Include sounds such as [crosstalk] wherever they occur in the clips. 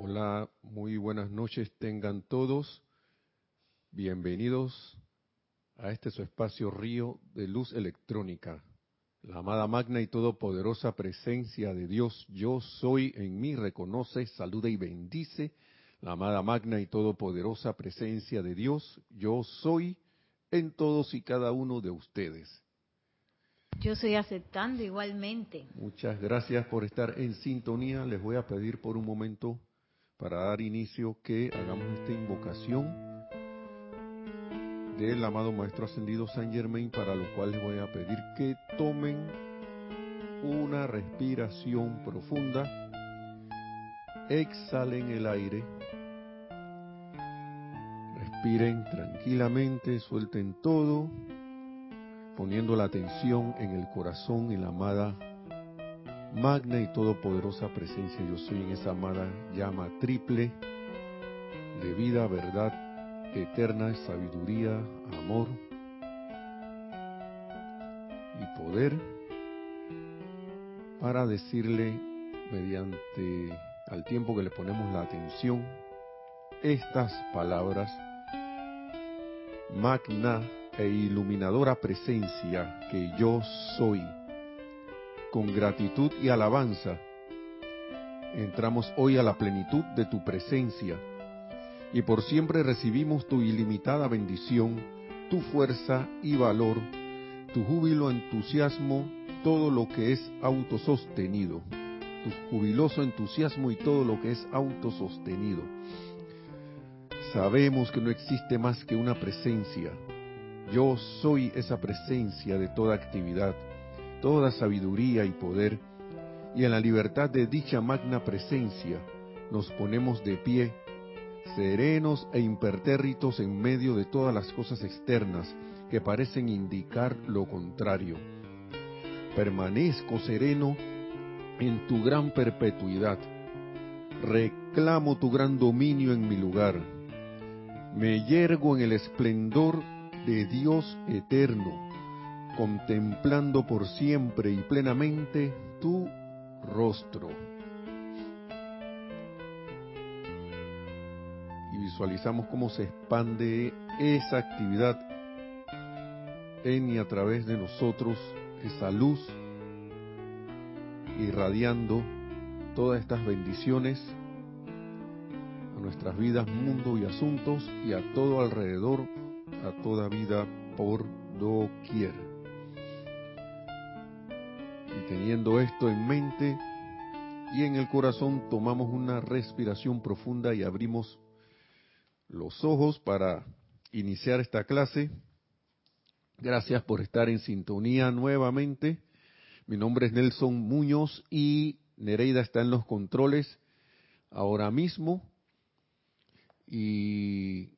Hola, muy buenas noches tengan todos. Bienvenidos a este su espacio Río de Luz Electrónica. La amada magna y todopoderosa presencia de Dios, yo soy en mí, reconoce, saluda y bendice. La amada magna y todopoderosa presencia de Dios, yo soy en todos y cada uno de ustedes. Yo estoy aceptando igualmente. Muchas gracias por estar en sintonía. Les voy a pedir por un momento para dar inicio que hagamos esta invocación del amado Maestro Ascendido San Germain, para lo cual les voy a pedir que tomen una respiración profunda, exhalen el aire, respiren tranquilamente, suelten todo, poniendo la atención en el corazón, en la amada magna y todopoderosa presencia. Yo soy en esa amada llama triple de vida, verdad, eterna, sabiduría, amor y poder para decirle mediante al tiempo que le ponemos la atención estas palabras magna e iluminadora presencia que yo soy con gratitud y alabanza, entramos hoy a la plenitud de tu presencia y por siempre recibimos tu ilimitada bendición, tu fuerza y valor, tu júbilo, entusiasmo, todo lo que es autosostenido, tu jubiloso entusiasmo y todo lo que es autosostenido. Sabemos que no existe más que una presencia. Yo soy esa presencia de toda actividad toda sabiduría y poder, y en la libertad de dicha magna presencia nos ponemos de pie, serenos e impertérritos en medio de todas las cosas externas que parecen indicar lo contrario. Permanezco sereno en tu gran perpetuidad. Reclamo tu gran dominio en mi lugar. Me yergo en el esplendor de Dios eterno contemplando por siempre y plenamente tu rostro. Y visualizamos cómo se expande esa actividad en y a través de nosotros, esa luz, irradiando todas estas bendiciones a nuestras vidas, mundo y asuntos y a todo alrededor, a toda vida por doquier. Teniendo esto en mente y en el corazón, tomamos una respiración profunda y abrimos los ojos para iniciar esta clase. Gracias por estar en sintonía nuevamente. Mi nombre es Nelson Muñoz y Nereida está en los controles ahora mismo. ¿Y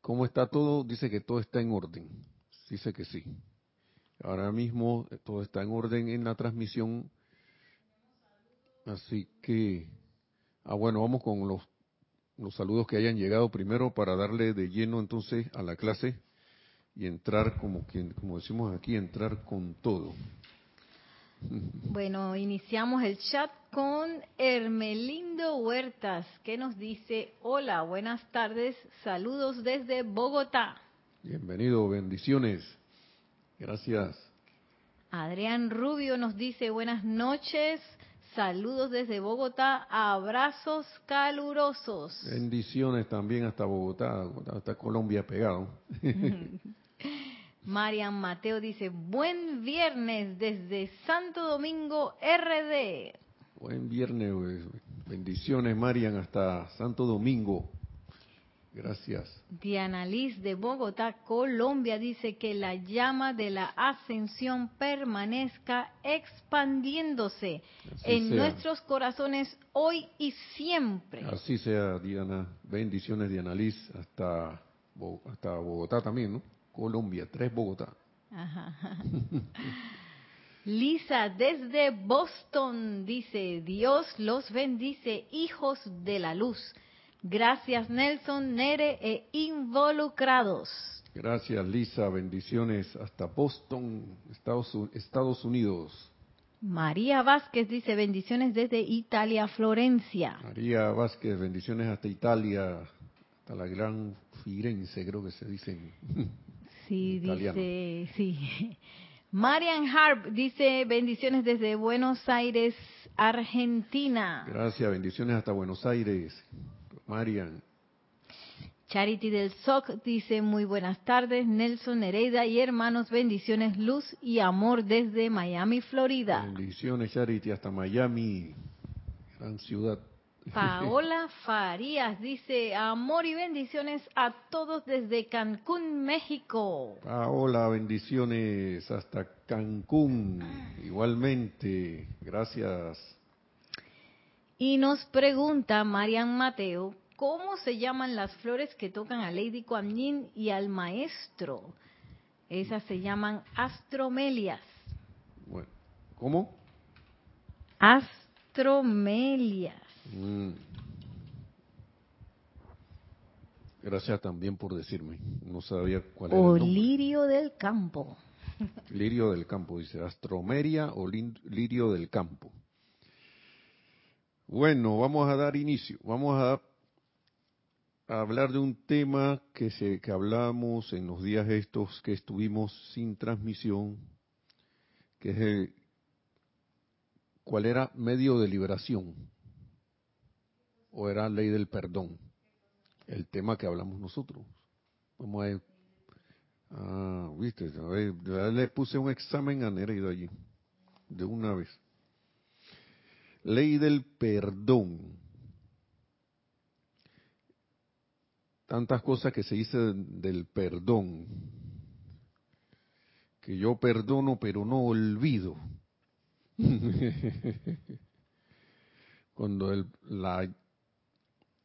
cómo está todo? Dice que todo está en orden. Dice que sí. Ahora mismo eh, todo está en orden en la transmisión. Así que, ah bueno, vamos con los, los saludos que hayan llegado primero para darle de lleno entonces a la clase y entrar como quien, como decimos aquí, entrar con todo. [laughs] Bueno, iniciamos el chat con Hermelindo Huertas, que nos dice, hola, buenas tardes, saludos desde Bogotá. Bienvenido, bendiciones. Gracias. Adrián Rubio nos dice buenas noches, saludos desde Bogotá, abrazos calurosos. Bendiciones también hasta Bogotá, hasta Colombia pegado. [laughs] Marian Mateo dice, buen viernes desde Santo Domingo RD. Buen viernes, bendiciones Marian hasta Santo Domingo. Gracias. Diana Liz de Bogotá, Colombia, dice que la llama de la ascensión permanezca expandiéndose en nuestros corazones hoy y siempre. Así sea, Diana. Bendiciones, Diana Liz, hasta, hasta Bogotá también, ¿no? Colombia, tres Bogotá. [laughs] Lisa desde Boston dice, Dios los bendice, hijos de la luz. Gracias Nelson, Nere e involucrados. Gracias Lisa, bendiciones hasta Boston, Estados, Estados Unidos. María Vázquez dice bendiciones desde Italia, Florencia. María Vázquez, bendiciones hasta Italia, hasta la gran Firenze, creo que se dice. [laughs] Sí, dice, sí. [laughs] Marian Harp dice bendiciones desde Buenos Aires, Argentina. Gracias, bendiciones hasta Buenos Aires, Marian. Charity del SOC dice muy buenas tardes, Nelson Nereida y hermanos, bendiciones, luz y amor desde Miami, Florida. Bendiciones Charity hasta Miami, gran ciudad. [laughs] Paola Farías dice amor y bendiciones a todos desde Cancún, México. Paola, bendiciones hasta Cancún, igualmente, gracias. Y nos pregunta Marian Mateo, ¿cómo se llaman las flores que tocan a Lady Kuan Yin y al maestro? Esas se llaman astromelias. Bueno, ¿cómo? Astromelias. Mm. Gracias también por decirme. No sabía cuál era. O lirio del campo. [laughs] Lirio del campo, dice. Astromeria o lirio del campo. Bueno, vamos a dar inicio. Vamos a hablar de un tema que, se, que hablamos en los días estos que estuvimos sin transmisión, que es el, cuál era medio de liberación o era ley del perdón, el tema que hablamos nosotros. Vamos a ver. Ah, viste, le puse un examen a Nereida allí, de una vez. Ley del perdón. Tantas cosas que se dice del perdón, que yo perdono pero no olvido. [laughs] Cuando el, la,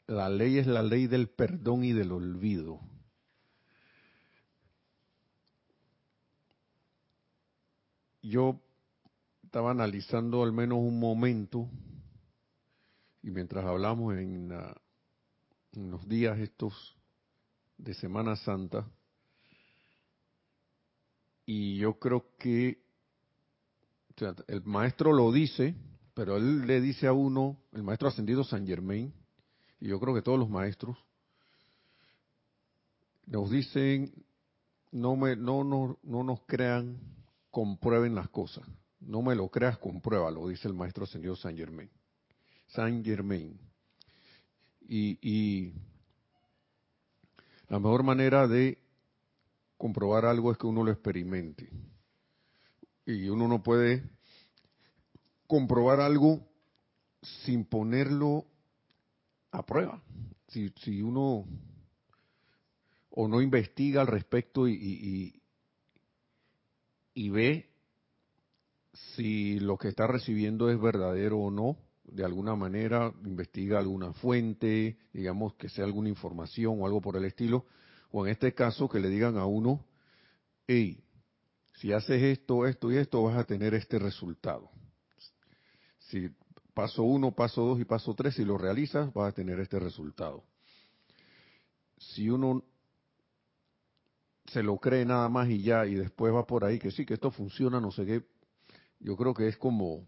la ley es la ley del perdón y del olvido. Yo estaba analizando al menos un momento, y mientras hablamos en, en los días estos de Semana Santa. Y yo creo que el maestro lo dice, pero él le dice a uno, el maestro ascendido San Germain, y yo creo que todos los maestros, nos dicen, no, me, no, no, no nos crean, comprueben las cosas. No me lo creas, compruébalo, dice el maestro ascendido San Germain. San Germain. Y, y la mejor manera de comprobar algo es que uno lo experimente. Y uno no puede comprobar algo sin ponerlo a prueba. Si, si uno o no investiga al respecto y, y, y, ve si lo que está recibiendo es verdadero o no, de alguna manera investiga alguna fuente, digamos que sea alguna información o algo por el estilo, o en este caso que le digan a uno, hey, si haces esto, esto y esto, vas a tener este resultado. Si paso uno, paso dos y paso tres, si lo realizas, vas a tener este resultado. Si uno se lo cree nada más y ya, y después va por ahí que sí, que esto funciona, no sé qué, yo creo que es como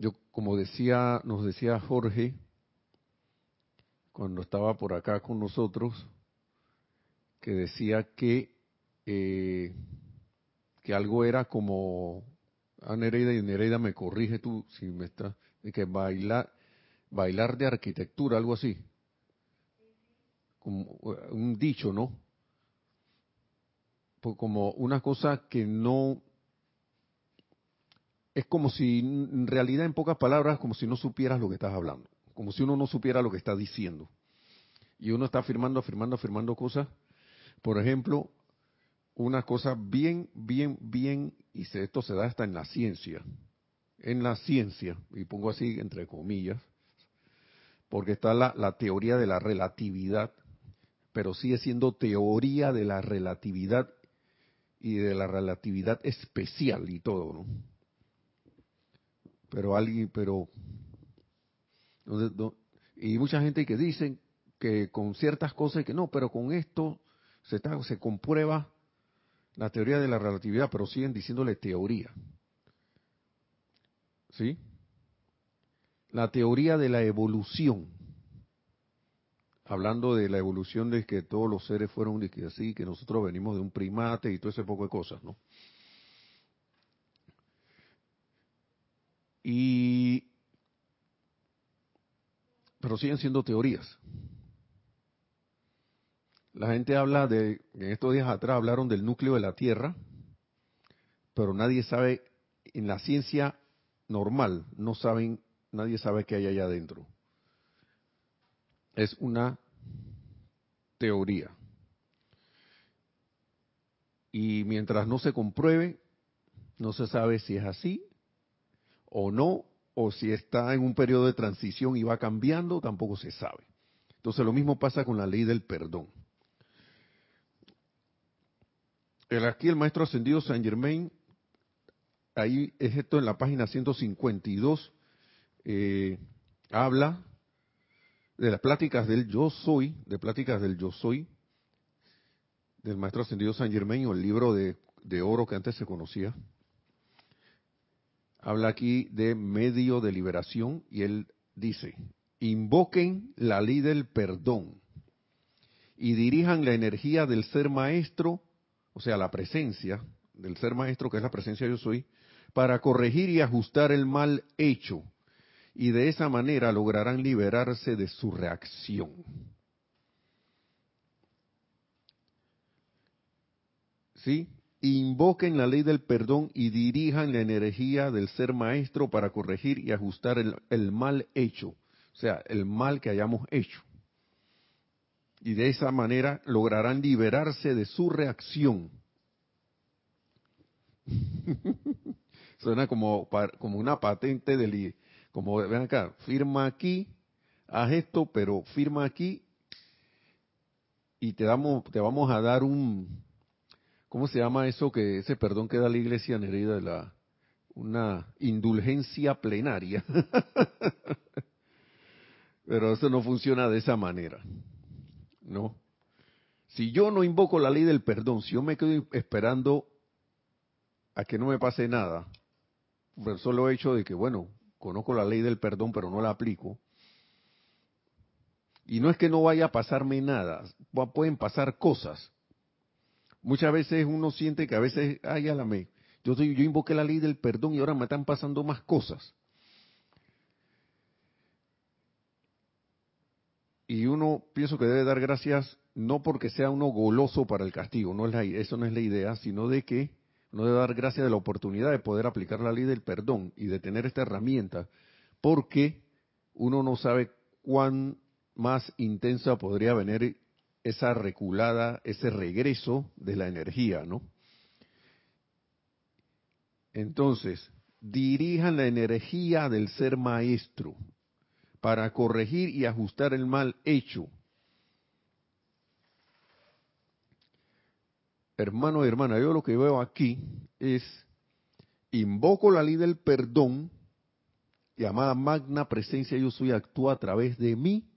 yo como decía, nos decía Jorge cuando estaba por acá con nosotros, que decía que eh, que algo era como a Nereida y Nereida me corrige tú si me está que bailar bailar de arquitectura algo así como un dicho no pues como una cosa que no es como si, en realidad, en pocas palabras, como si no supieras lo que estás hablando, como si uno no supiera lo que está diciendo. Y uno está afirmando, afirmando, afirmando cosas. Por ejemplo, una cosa bien, bien, bien, y esto se da hasta en la ciencia, en la ciencia, y pongo así entre comillas, porque está la, la teoría de la relatividad, pero sigue siendo teoría de la relatividad y de la relatividad especial y todo, ¿no? Pero alguien, pero y mucha gente que dicen que con ciertas cosas que no, pero con esto se se comprueba la teoría de la relatividad, pero siguen diciéndole teoría. ¿Sí? La teoría de la evolución. Hablando de la evolución de que todos los seres fueron así, que nosotros venimos de un primate y todo ese poco de cosas, ¿no? Y pero siguen siendo teorías. La gente habla de, en estos días atrás hablaron del núcleo de la Tierra, pero nadie sabe, en la ciencia normal, no saben, nadie sabe qué hay allá adentro. Es una teoría. Y mientras no se compruebe, no se sabe si es así o no, o si está en un periodo de transición y va cambiando, tampoco se sabe. Entonces lo mismo pasa con la ley del perdón. El, aquí el maestro ascendido Saint Germain, ahí es esto en la página 152, eh, habla de las pláticas del yo soy, de pláticas del yo soy, del maestro ascendido Saint Germain o el libro de, de oro que antes se conocía, habla aquí de medio de liberación y él dice, invoquen la ley del perdón y dirijan la energía del ser maestro, o sea, la presencia del ser maestro, que es la presencia yo soy, para corregir y ajustar el mal hecho. Y de esa manera lograrán liberarse de su reacción. ¿Sí? Invoquen la ley del perdón y dirijan la energía del ser maestro para corregir y ajustar el, mal hecho, o sea, el mal que hayamos hecho. Y de esa manera lograrán liberarse de su reacción. [laughs] Suena como, como una patente del... Como, ven acá, firma aquí, haz esto, pero firma aquí y te, damos, te vamos a dar un, ¿Cómo se llama eso que ese perdón que da la Iglesia Nereida de la una indulgencia plenaria? [laughs] Pero eso no funciona de esa manera. ¿No? Si yo no invoco la ley del perdón, si yo me quedo esperando a que no me pase nada, por el solo hecho de que, bueno, conozco la ley del perdón, pero no la aplico, y no es que no vaya a pasarme nada, pueden pasar cosas, Muchas veces uno siente que a veces, ay, me, yo, soy, yo invoqué la ley del perdón y ahora me están pasando más cosas. Y uno pienso que debe dar gracias no porque sea uno goloso para el castigo, no es la, eso no es la idea, sino de que uno debe dar gracias de la oportunidad de poder aplicar la ley del perdón y de tener esta herramienta, porque uno no sabe cuán más intensa podría venir esa reculada, ese regreso de la energía, ¿no? Entonces, dirijan la energía del ser maestro para corregir y ajustar el mal hecho. Hermano y hermana, yo lo que veo aquí es, invoco la ley del perdón, llamada magna presencia yo soy, actúa a través de mí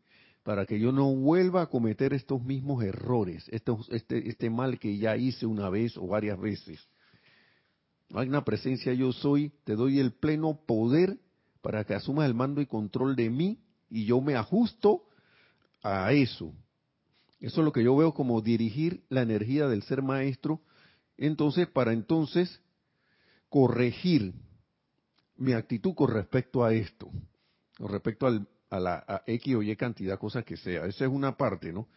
para que yo no vuelva a cometer estos mismos errores, este, este mal que ya hice una vez o varias veces. Magna presencia yo soy, te doy el pleno poder para que asumas el mando y control de mí y yo me ajusto a eso. Eso es lo que yo veo como dirigir la energía del ser maestro, entonces para entonces corregir mi actitud con respecto a esto, con respecto al, a la X o Y cantidad, cosa que sea. Esa es una parte, ¿no?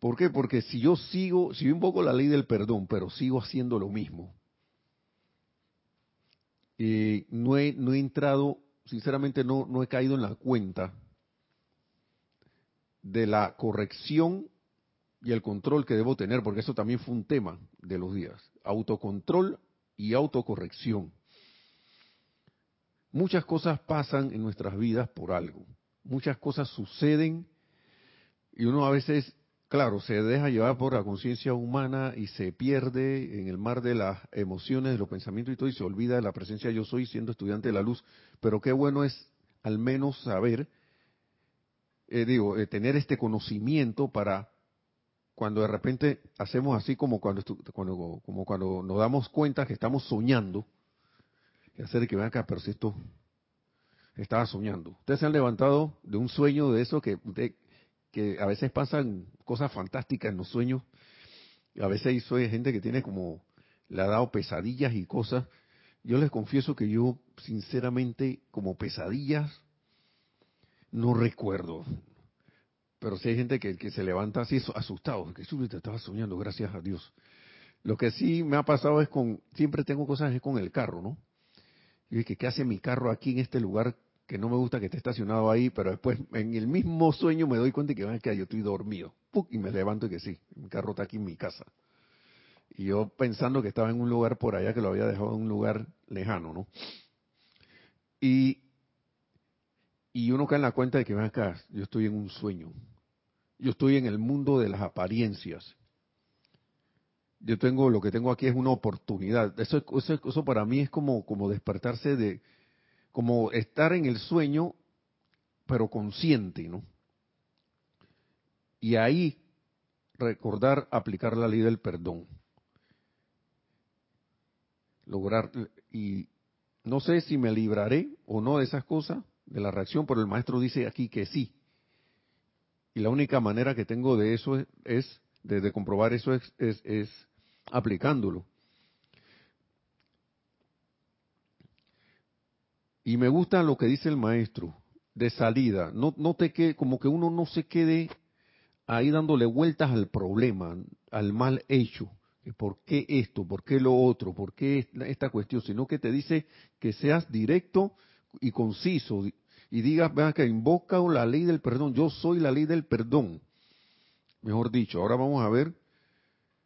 ¿Por qué? Porque si yo sigo, si yo invoco la ley del perdón, pero sigo haciendo lo mismo, eh, no, he, no he entrado, sinceramente no, no he caído en la cuenta de la corrección y el control que debo tener, porque eso también fue un tema de los días. Autocontrol y autocorrección. Muchas cosas pasan en nuestras vidas por algo. Muchas cosas suceden y uno a veces, claro, se deja llevar por la conciencia humana y se pierde en el mar de las emociones, de los pensamientos y todo y se olvida de la presencia yo soy siendo estudiante de la luz. Pero qué bueno es al menos saber, eh, digo, eh, tener este conocimiento para cuando de repente hacemos así como cuando, cuando, como cuando nos damos cuenta que estamos soñando, y hacer que vean acá, pero si esto estaba soñando. Ustedes se han levantado de un sueño de eso que, que a veces pasan cosas fantásticas en los sueños. A veces soy gente que tiene como, le ha dado pesadillas y cosas. Yo les confieso que yo, sinceramente, como pesadillas, no recuerdo. Pero si hay gente que, que se levanta así asustado, que te estaba soñando, gracias a Dios. Lo que sí me ha pasado es con, siempre tengo cosas con el carro, ¿no? Y dije, ¿qué hace mi carro aquí en este lugar que no me gusta que esté estacionado ahí? Pero después, en el mismo sueño me doy cuenta que, van que yo estoy dormido. Y me levanto y que sí, mi carro está aquí en mi casa. Y yo pensando que estaba en un lugar por allá, que lo había dejado en un lugar lejano, ¿no? Y, y uno cae en la cuenta de que, ven acá, yo estoy en un sueño. Yo estoy en el mundo de las apariencias. Yo tengo, lo que tengo aquí es una oportunidad. Eso, eso, para mí es como, como despertarse de, como estar en el sueño, pero consciente, ¿no? Y ahí recordar aplicar la ley del perdón. Lograr, y no sé si me libraré o no de esas cosas, de la reacción, pero el maestro dice aquí que sí. Y la única manera que tengo de eso es, de, comprobar eso es, es, aplicándolo. Y me gusta lo que dice el maestro de salida. No, no te que como que uno no se quede ahí dándole vueltas al problema, al mal hecho. ¿Por qué esto? ¿Por qué lo otro? ¿Por qué esta cuestión? Sino que te dice que seas directo y conciso, y diga, vean que invoca la ley del perdón, yo soy la ley del perdón. Mejor dicho, ahora vamos a ver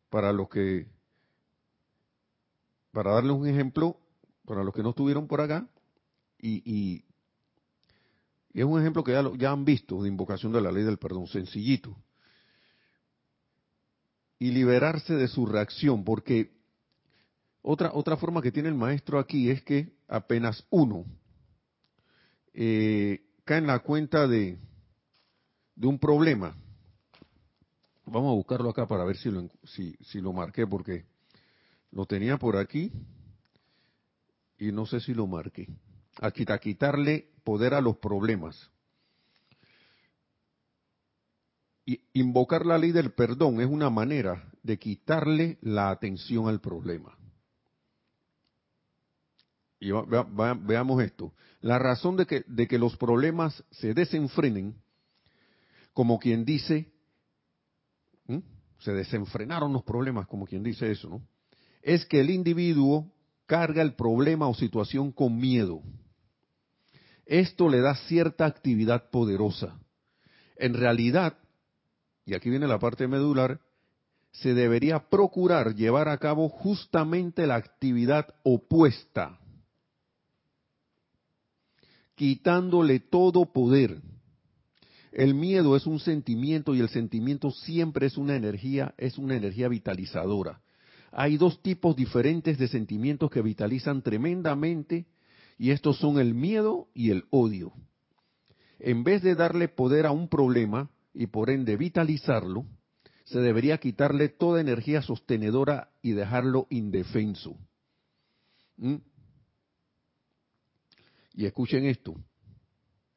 para los que, para darles un ejemplo, para los que no estuvieron por acá, y, y, es un ejemplo que ya, ya han visto de invocación de la ley del perdón, sencillito. Y liberarse de su reacción, porque otra, otra forma que tiene el maestro aquí es que apenas uno, eh, cae en la cuenta de, de un problema. Vamos a buscarlo acá para ver si lo, si, si lo marqué, porque lo tenía por aquí y no sé si lo marqué. A quitarle poder a los problemas. Y invocar la ley del perdón es una manera de quitarle la atención al problema. Y veamos esto. La razón de que, de que los problemas se desenfrenen, como quien dice, se desenfrenaron los problemas, como quien dice eso, ¿no? Es que el individuo carga el problema o situación con miedo. Esto le da cierta actividad poderosa. En realidad, y aquí viene la parte medular, se debería procurar llevar a cabo justamente la actividad opuesta quitándole todo poder. El miedo es un sentimiento y el sentimiento siempre es una energía, es una energía vitalizadora. Hay dos tipos diferentes de sentimientos que vitalizan tremendamente y estos son el miedo y el odio. En vez de darle poder a un problema y por ende vitalizarlo, se debería quitarle toda energía sostenedora y dejarlo indefenso. ¿Mm? Y escuchen esto.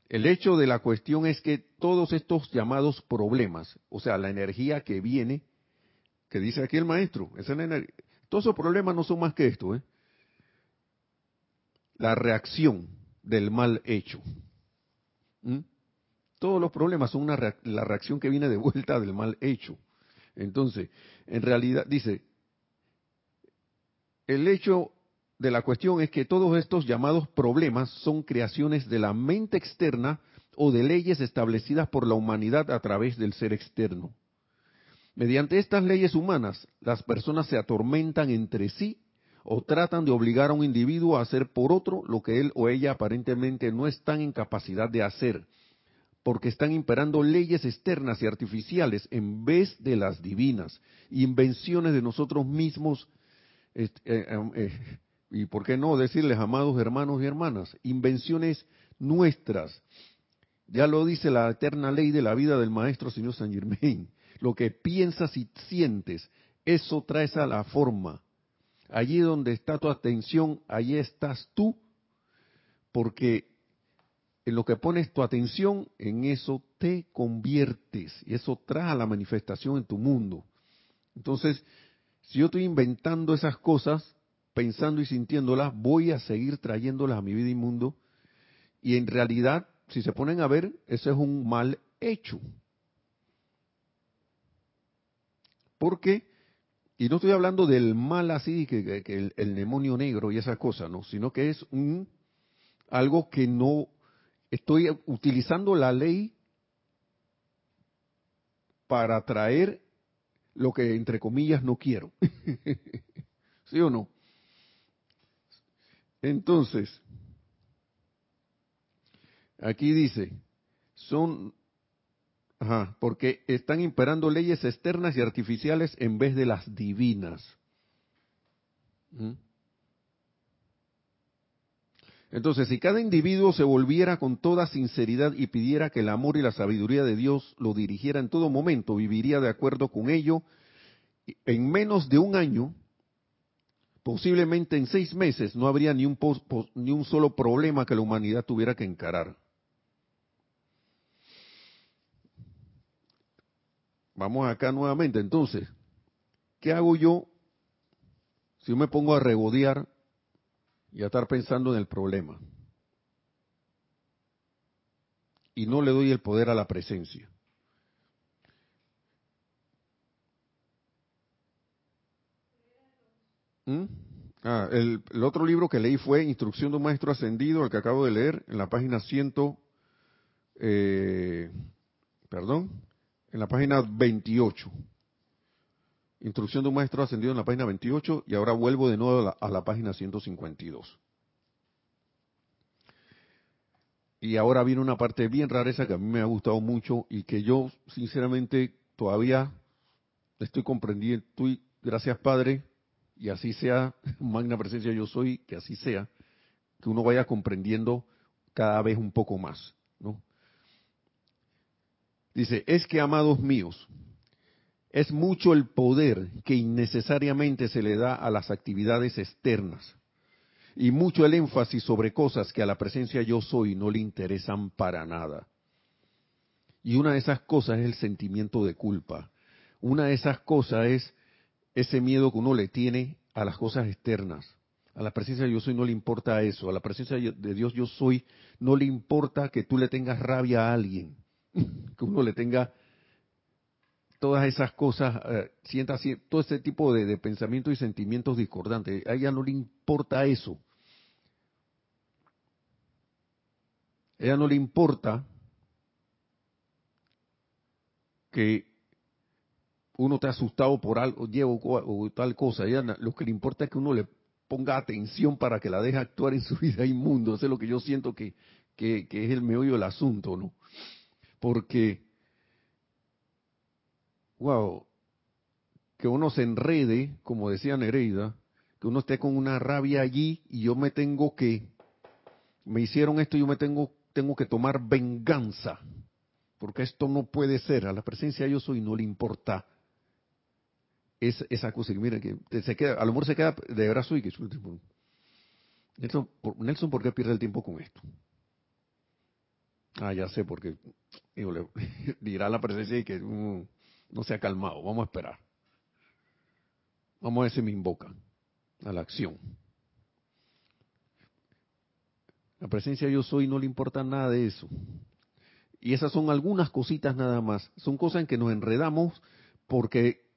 El hecho de la cuestión es que todos estos llamados problemas, o sea, la energía que viene, que dice aquí el maestro, esa todos esos problemas no son más que esto, ¿eh? la reacción del mal hecho. ¿Mm? Todos los problemas son una la reacción que viene de vuelta del mal hecho. Entonces, en realidad, dice, el hecho de la cuestión es que todos estos llamados problemas son creaciones de la mente externa o de leyes establecidas por la humanidad a través del ser externo. Mediante estas leyes humanas, las personas se atormentan entre sí o tratan de obligar a un individuo a hacer por otro lo que él o ella aparentemente no están en capacidad de hacer, porque están imperando leyes externas y artificiales en vez de las divinas, invenciones de nosotros mismos, eh, eh, y por qué no decirles, amados hermanos y hermanas, invenciones nuestras. Ya lo dice la eterna ley de la vida del Maestro Señor San Germain. Lo que piensas y sientes, eso traes a la forma. Allí donde está tu atención, allí estás tú, porque en lo que pones tu atención, en eso te conviertes y eso trae a la manifestación en tu mundo. Entonces, si yo estoy inventando esas cosas, pensando y sintiéndolas, voy a seguir trayéndolas a mi vida y mundo. Y en realidad, si se ponen a ver, eso es un mal hecho. Porque, y no estoy hablando del mal así, que, el, el, demonio negro y esa cosa, no, sino que es un algo que no estoy utilizando la ley para traer lo que entre comillas no quiero. [laughs] ¿Sí o no? Entonces, aquí dice, son, ajá, porque están imperando leyes externas y artificiales en vez de las divinas. ¿Mm? Entonces, si cada individuo se volviera con toda sinceridad y pidiera que el amor y la sabiduría de Dios lo dirigiera en todo momento, viviría de acuerdo con ello, en menos de un año, posiblemente en seis meses, no habría ni un, ni un solo problema que la humanidad tuviera que encarar. Vamos acá nuevamente, entonces, ¿qué hago yo si yo me pongo a regodear y a estar pensando en el problema. Y no le doy el poder a la presencia. ¿Mm? Ah, el, otro libro que leí fue Instrucción de un Maestro Ascendido, el que acabo de leer, en la página ciento, eh, perdón, en la página 28. Instrucción de un maestro ascendido en la página 28 y ahora vuelvo de nuevo a la, a la página 152. Y ahora viene una parte bien rara esa que a mí me ha gustado mucho y que yo sinceramente todavía estoy comprendiendo, gracias Padre, y así sea, [laughs] magna presencia yo soy, que así sea, que uno vaya comprendiendo cada vez un poco más. Dice, es que amados míos, es mucho el poder que innecesariamente se le da a las actividades externas y mucho el énfasis sobre cosas que a la presencia yo soy no le interesan para nada. Y una de esas cosas es el sentimiento de culpa. Una de esas cosas es ese miedo que uno le tiene a las cosas externas. A la presencia de yo soy no le importa eso. A la presencia de Dios yo soy no le importa que tú le tengas rabia a alguien. [laughs] Que uno le tenga todas esas cosas, eh, sienta todo ese tipo de, pensamientos y sentimientos discordantes. A ella no le importa eso. A ella no le importa que uno esté asustado por algo, llevo o tal cosa. Lo que le importa es que uno le ponga atención para que la deje actuar en su [laughs] vida inmundo. Eso es lo que yo siento que, que, que es el meollo del asunto, ¿no? Porque wow, que uno se enrede, como decía Nereida, que uno esté con una rabia allí y yo me tengo que, me hicieron esto yo me tengo, tengo que tomar venganza, porque esto no puede ser, a la presencia yo soy no le importa es, esa cosa, que mire, que se queda, a lo mejor se queda de brazo y que Nelson, Nelson, ¿por qué pierde el tiempo con esto? Ah, ya sé, porque [laughs] dirá la presencia y que mm, no se ha calmado, vamos a esperar. Vamos a ver si me invocan a la acción. La presencia yo soy no le importa nada de eso. Y esas son algunas cositas nada más. Son cosas en que nos enredamos porque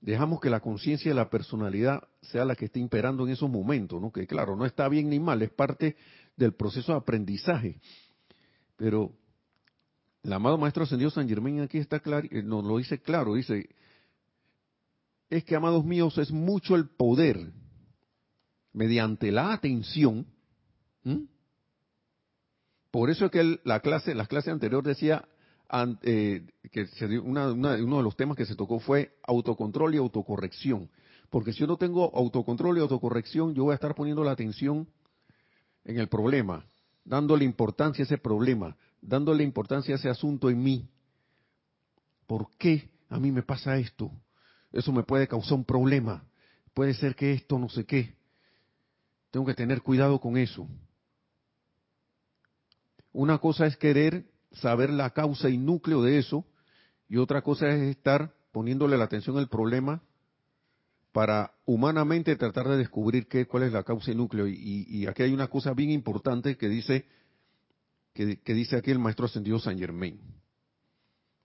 dejamos que la conciencia de la personalidad sea la que esté imperando en esos momentos, ¿no? Que claro, no está bien ni mal, es parte del proceso de aprendizaje. Pero el amado Maestro Ascendido San Germán aquí está claro, eh, nos lo dice claro, dice, es que, amados míos, es mucho el poder mediante la atención. Por eso es que la clase, la clase anterior decía eh, que uno de los temas que se tocó fue autocontrol y autocorrección. Porque si yo no tengo autocontrol y autocorrección, yo voy a estar poniendo la atención en el problema, dándole importancia a ese problema, dándole importancia a ese asunto en mí. ¿Por qué? a mí me pasa esto, eso me puede causar un problema, puede ser que esto no sé qué. Tengo que tener cuidado con eso. Una cosa es querer saber la causa y núcleo de eso, y otra cosa es estar poniéndole la atención al problema para humanamente tratar de descubrir qué, cuál es la causa y núcleo. Y, aquí hay una cosa bien importante que dice, que, dice aquí el maestro ascendido San Germain.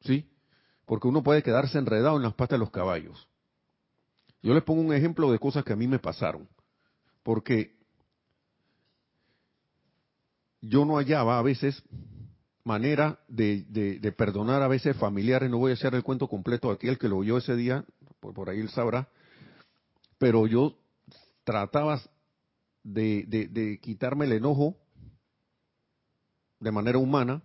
¿Sí? Porque uno puede quedarse enredado en las patas de los caballos. Yo les pongo un ejemplo de cosas que a mí me pasaron. Porque yo no hallaba a veces manera de, perdonar a veces familiares. No voy a hacer el cuento completo aquí, el que lo oyó ese día, por, por ahí él sabrá pero yo trataba de, quitarme el enojo de manera humana,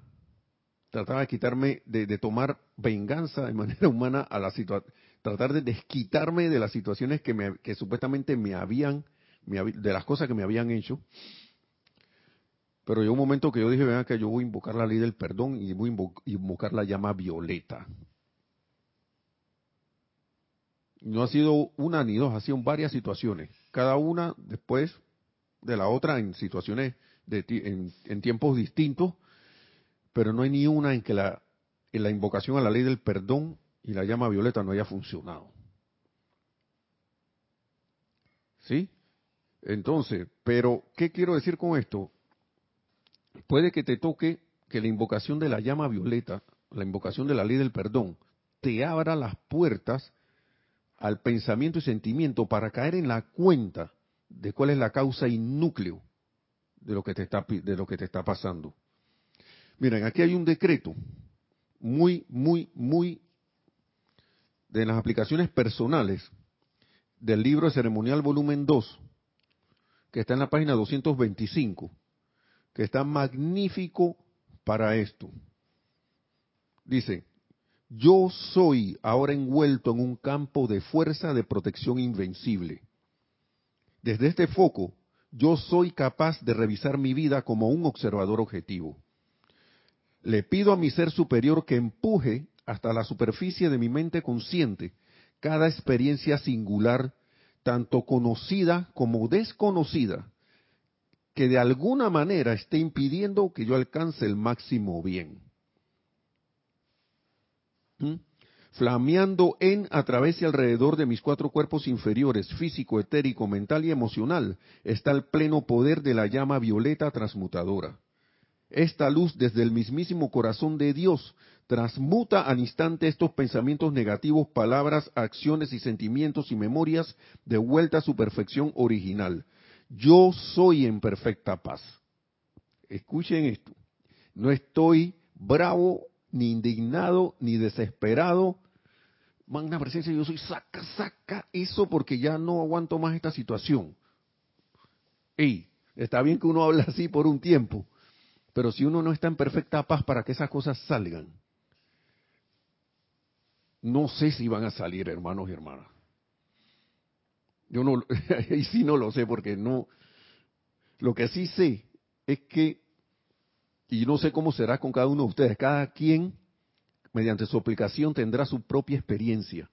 trataba de quitarme, de, tomar venganza de manera [laughs] humana a la situación, tratar de desquitarme de las situaciones que, me, que supuestamente me habían, de las cosas que me habían hecho. Pero llegó un momento que yo dije, vean que yo voy a invocar la ley del perdón y voy a invocar la llama violeta no ha sido una ni dos, ha sido varias situaciones, cada una después de la otra en situaciones de, en, tiempos distintos, pero no hay ni una en que la, en la invocación a la ley del perdón y la llama violeta no haya funcionado. ¿Sí? Entonces, pero, ¿qué quiero decir con esto? Puede que te toque que la invocación de la llama violeta, la invocación de la ley del perdón, te abra las puertas al pensamiento y sentimiento para caer en la cuenta de cuál es la causa y núcleo de lo que te está, de lo que te está pasando. Miren, aquí hay un decreto muy, muy, muy de las aplicaciones personales del libro ceremonial volumen 2, que está en la página 225, que está magnífico para esto. Dice, yo soy ahora envuelto en un campo de fuerza de protección invencible. Desde este foco, yo soy capaz de revisar mi vida como un observador objetivo. Le pido a mi ser superior que empuje hasta la superficie de mi mente consciente cada experiencia singular, tanto conocida como desconocida, que de alguna manera esté impidiendo que yo alcance el máximo bien. Flameando en, a través y alrededor de mis cuatro cuerpos inferiores, físico, etérico, mental y emocional, está el pleno poder de la llama violeta transmutadora. Esta luz desde el mismísimo corazón de Dios transmuta al instante estos pensamientos negativos, palabras, acciones y sentimientos y memorias de vuelta a su perfección original. Yo soy en perfecta paz. Escuchen esto. No estoy bravo ni indignado, ni desesperado. Magna presencia, yo soy, saca, saca eso porque ya no aguanto más esta situación. Y está bien que uno hable así por un tiempo, pero si uno no está en perfecta paz para que esas cosas salgan, no sé si van a salir, hermanos y hermanas. Yo no, ahí [laughs] sí no lo sé porque no. Lo que sí sé es que y no sé cómo será con cada uno de ustedes. Cada quien, mediante su aplicación, tendrá su propia experiencia.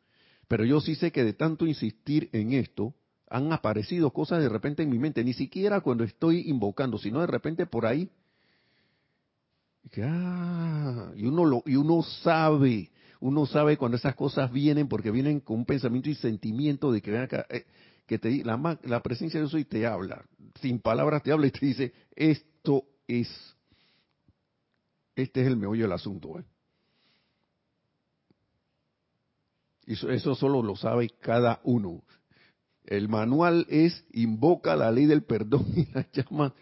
Pero yo sí sé que de tanto insistir en esto, han aparecido cosas de repente en mi mente, ni siquiera cuando estoy invocando, sino de repente por ahí. Ah, y uno lo, y uno sabe, uno sabe cuando esas cosas vienen, porque vienen con un pensamiento y sentimiento de que ven acá, eh, que te, la, la presencia de Dios y te habla, sin palabras te habla y te dice, esto es este es el meollo del asunto. Y eso, eso solo lo sabe cada uno. El manual es invoca la ley del perdón y la llama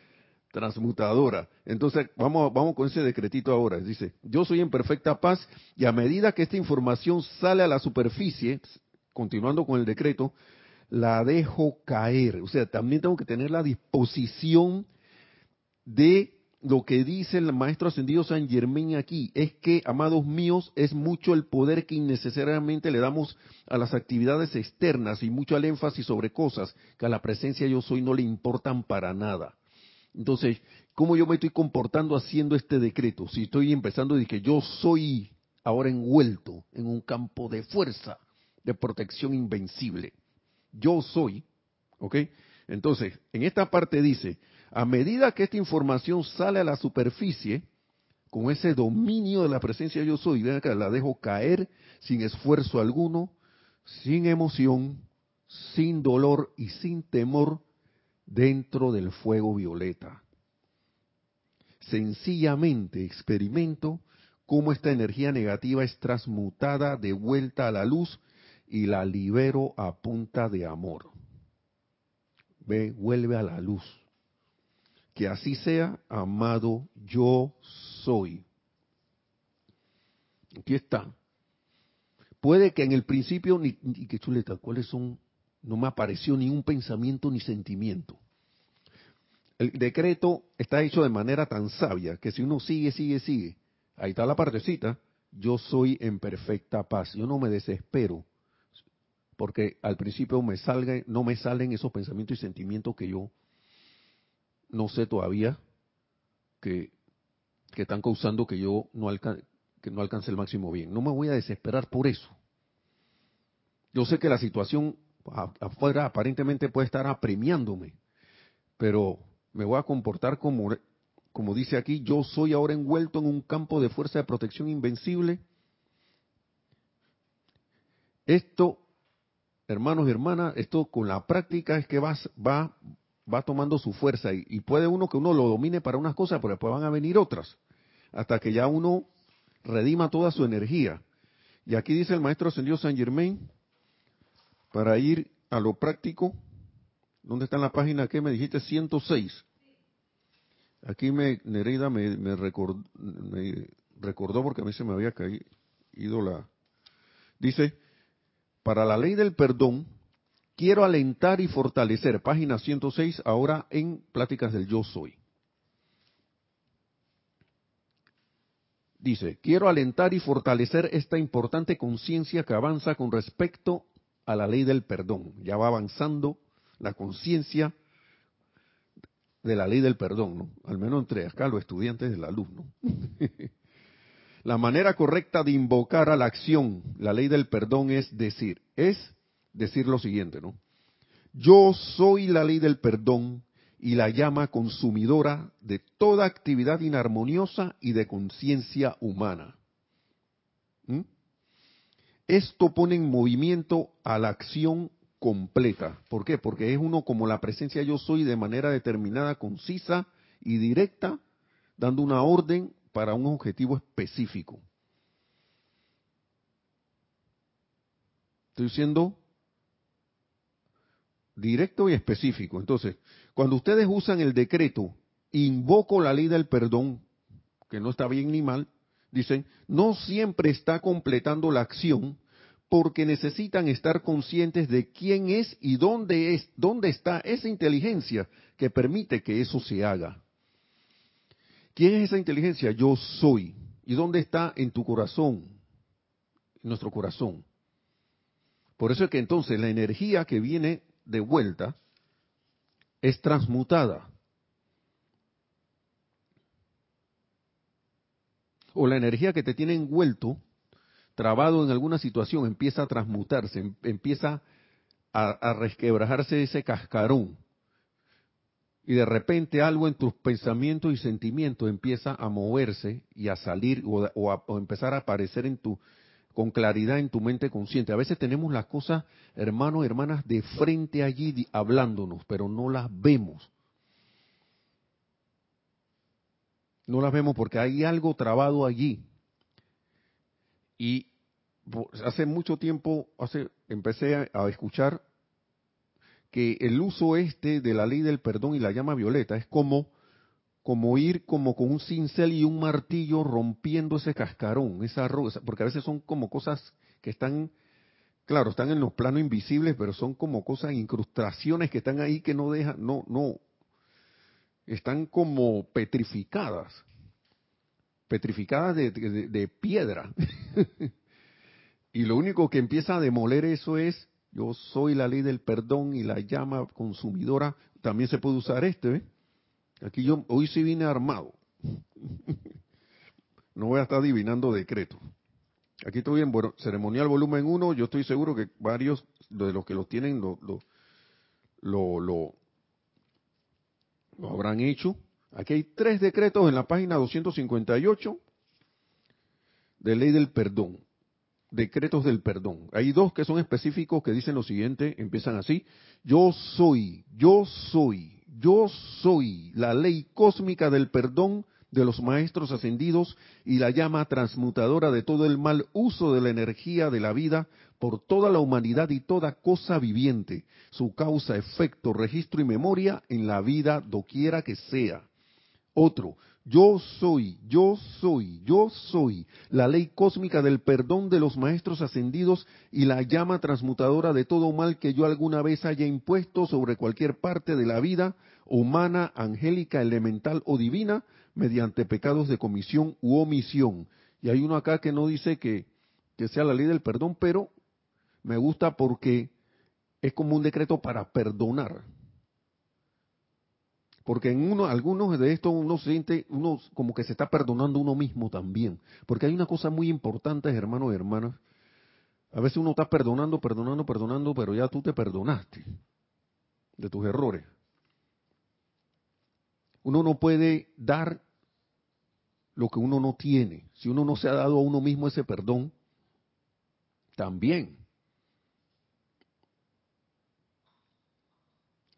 transmutadora. Entonces, vamos, vamos con ese decretito ahora. Dice, yo soy en perfecta paz y a medida que esta información sale a la superficie, continuando con el decreto, la dejo caer. O sea, también tengo que tener la disposición de lo que dice el maestro ascendido San Germán aquí es que, amados míos, es mucho el poder que innecesariamente le damos a las actividades externas y mucho el énfasis sobre cosas que a la presencia yo soy no le importan para nada. Entonces, ¿cómo yo me estoy comportando haciendo este decreto? Si estoy empezando de que yo soy ahora envuelto en un campo de fuerza, de protección invencible. Yo soy, ¿ok? Entonces, en esta parte dice, a medida que esta información sale a la superficie, con ese dominio de la presencia yo soy, la dejo caer sin esfuerzo alguno, sin emoción, sin dolor y sin temor dentro del fuego violeta. Sencillamente experimento cómo esta energía negativa es transmutada de vuelta a la luz y la libero a punta de amor. Ve, vuelve a la luz. Que así sea, amado, yo soy. Aquí está. Puede que en el principio, ni, ni que chuleta, ¿cuáles son? No me apareció ni un pensamiento ni sentimiento. El decreto está hecho de manera tan sabia que si uno sigue, sigue, sigue, ahí está la partecita, yo soy en perfecta paz, yo no me desespero, porque al principio me no me salen esos pensamientos y sentimientos que yo no sé todavía que, están causando que yo no, que no alcance el máximo bien. No me voy a desesperar por eso. Yo sé que la situación afuera aparentemente puede estar apremiándome, pero me voy a comportar como, como dice aquí, yo soy ahora envuelto en un campo de fuerza de protección invencible. Esto, hermanos y hermanas, esto con la práctica es que va, va, va tomando su fuerza y, puede uno que uno lo domine para unas cosas, pero después van a venir otras, hasta que ya uno redima toda su energía. Y aquí dice el maestro ascendido San Germain, para ir a lo práctico, ¿dónde está en la página que me dijiste? 106. Aquí me, Nereida me, me, me recordó porque a mí se me había caído la... Dice, para la ley del perdón, quiero alentar y fortalecer, página 106, ahora en Pláticas del Yo Soy. Dice, quiero alentar y fortalecer esta importante conciencia que avanza con respecto a la ley del perdón. Ya va avanzando la conciencia de la ley del perdón, ¿no? Al menos entre acá los estudiantes de la luz, ¿no? [laughs] la manera correcta de invocar a la acción la ley del perdón es decir, es decir lo siguiente, ¿no? Yo soy la ley del perdón y la llama consumidora de toda actividad inarmoniosa y de conciencia humana. ¿Mm? Esto pone en movimiento a la acción completa. ¿Por qué? Porque es uno como la presencia yo soy de manera determinada, concisa y directa, dando una orden para un objetivo específico. Estoy siendo directo y específico. Entonces, cuando ustedes usan el decreto, invoco la ley del perdón, que no está bien ni mal, dicen, no siempre está completando la acción porque necesitan estar conscientes de quién es y dónde es, dónde está esa inteligencia que permite que eso se haga. ¿Quién es esa inteligencia? Yo soy. ¿Y dónde está? En tu corazón, en nuestro corazón. Por eso es que entonces la energía que viene de vuelta es transmutada. O la energía que te tiene envuelto trabado en alguna situación, empieza a transmutarse, em, empieza a, resquebrajarse ese cascarón. Y de repente algo en tus pensamientos y sentimientos empieza a moverse y a salir o, a, empezar a aparecer en tu, con claridad en tu mente consciente. A veces tenemos las cosas, hermanos y hermanas, de frente allí hablándonos, pero no las vemos. No las vemos porque hay algo trabado allí. Y hace mucho tiempo, hace, empecé a, escuchar que el uso este de la ley del perdón y la llama violeta es como como ir como con un cincel y un martillo rompiendo ese cascarón, esa rosa, porque a veces son como cosas que están, claro, están en los planos invisibles, pero son como cosas, incrustaciones que están ahí que no dejan, no, no, están como petrificadas, petrificadas de, de piedra. [laughs] Y lo único que empieza a demoler eso es, yo soy la ley del perdón y la llama consumidora. También se puede usar este, ¿eh? Aquí yo, hoy sí vine armado. no voy a estar adivinando decretos. Aquí estoy en bueno, ceremonial volumen 1, yo estoy seguro que varios de los que los tienen lo, lo, lo, lo, habrán hecho. Aquí hay tres decretos en la página 258 de ley del perdón. Decretos del perdón. Hay dos que son específicos que dicen lo siguiente, empiezan así. Yo soy, yo soy, yo soy la ley cósmica del perdón de los maestros ascendidos y la llama transmutadora de todo el mal uso de la energía de la vida por toda la humanidad y toda cosa viviente, su causa, efecto, registro y memoria en la vida doquiera que sea. Otro, yo soy, yo soy, yo soy la ley cósmica del perdón de los maestros ascendidos y la llama transmutadora de todo mal que yo alguna vez haya impuesto sobre cualquier parte de la vida humana, angélica, elemental o divina, mediante pecados de comisión u omisión. Y hay uno acá que no dice que, que sea la ley del perdón, pero me gusta porque es como un decreto para perdonar. Porque en uno, algunos de estos uno siente, uno como que se está perdonando uno mismo también. Porque hay una cosa muy importante, hermanos y hermanas. A veces uno está perdonando, perdonando, perdonando, pero ya tú te perdonaste de tus errores. Uno no puede dar lo que uno no tiene. Si uno no se ha dado a uno mismo ese perdón, también.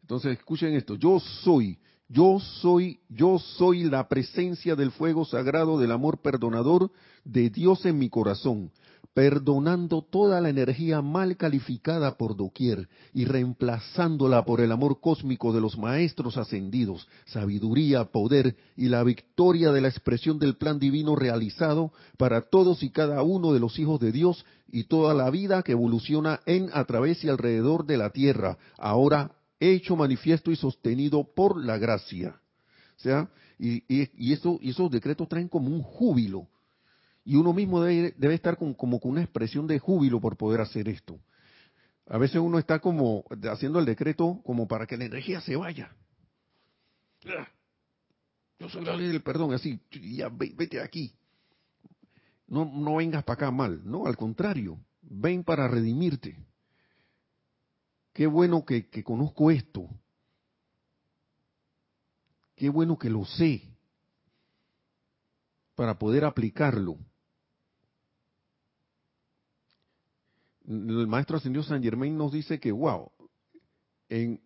Entonces, escuchen esto, yo soy, yo soy, yo soy la presencia del fuego sagrado del amor perdonador de Dios en mi corazón perdonando toda la energía mal calificada por doquier y reemplazándola por el amor cósmico de los maestros ascendidos, sabiduría, poder y la victoria de la expresión del plan divino realizado para todos y cada uno de los hijos de Dios y toda la vida que evoluciona en, a través y alrededor de la tierra, ahora hecho manifiesto y sostenido por la gracia. O sea, y, y esos decretos traen como un júbilo y uno mismo debe, estar con, como con una expresión de júbilo por poder hacer esto. A veces uno está como haciendo el decreto como para que la energía se vaya. Yo soy la ley del perdón, así, ya vete aquí. No, no vengas para acá mal, no, al contrario, ven para redimirte. Qué bueno que, que conozco esto. Qué bueno que lo sé para poder aplicarlo. el maestro ascendido San Germain nos dice que, wow, en,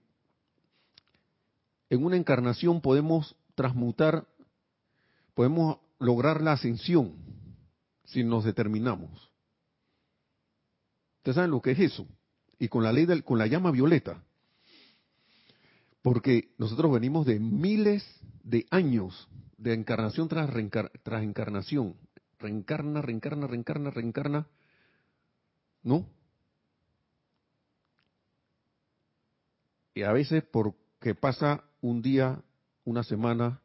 en una encarnación podemos transmutar, podemos lograr la ascensión si nos determinamos. Ustedes saben lo que es eso. Y con la ley del, con la llama violeta. Porque nosotros venimos de miles de años de encarnación tras, tras encarnación. Reencarna, reencarna, reencarna, reencarna ¿no? Y a veces porque pasa un día, una semana,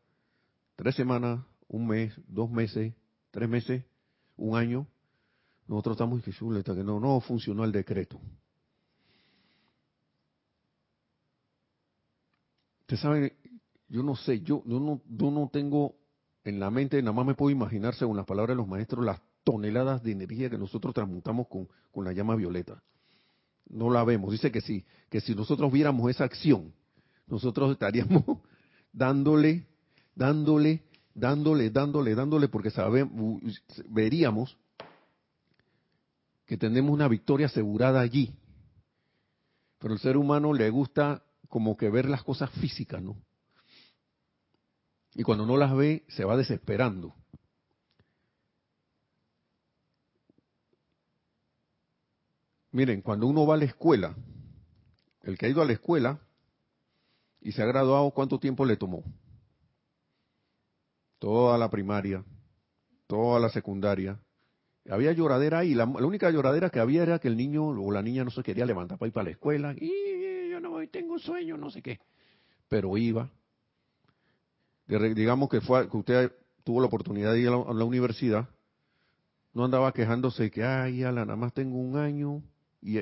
tres semanas, un mes, dos meses, tres meses, un año, nosotros estamos que no, no funcionó el decreto. Usted sabe, yo no sé, yo, yo, no, yo no tengo en la mente, nada más me puedo imaginar, según las palabras de los maestros, las toneladas de energía que nosotros transmutamos con, con la llama violeta. No la vemos. Dice que sí, que si nosotros viéramos esa acción, nosotros estaríamos [laughs] dándole, dándole, dándole, dándole, dándole, porque sabemos, veríamos que tenemos una victoria asegurada allí. Pero el ser humano le gusta como que ver las cosas físicas, ¿no? Y cuando no las ve, se va desesperando. Miren, cuando uno va a la escuela, el que ha ido a la escuela y se ha graduado, ¿cuánto tiempo le tomó? Toda la primaria, toda la secundaria. Había lloradera ahí. La, única lloradera que había era que el niño o la niña no se quería levantar para ir para la escuela. Y voy, tengo sueño, no sé qué. Pero iba. digamos que fue que usted tuvo la oportunidad de ir a la, universidad. No andaba quejándose que, ay, ala, nada más tengo un año y,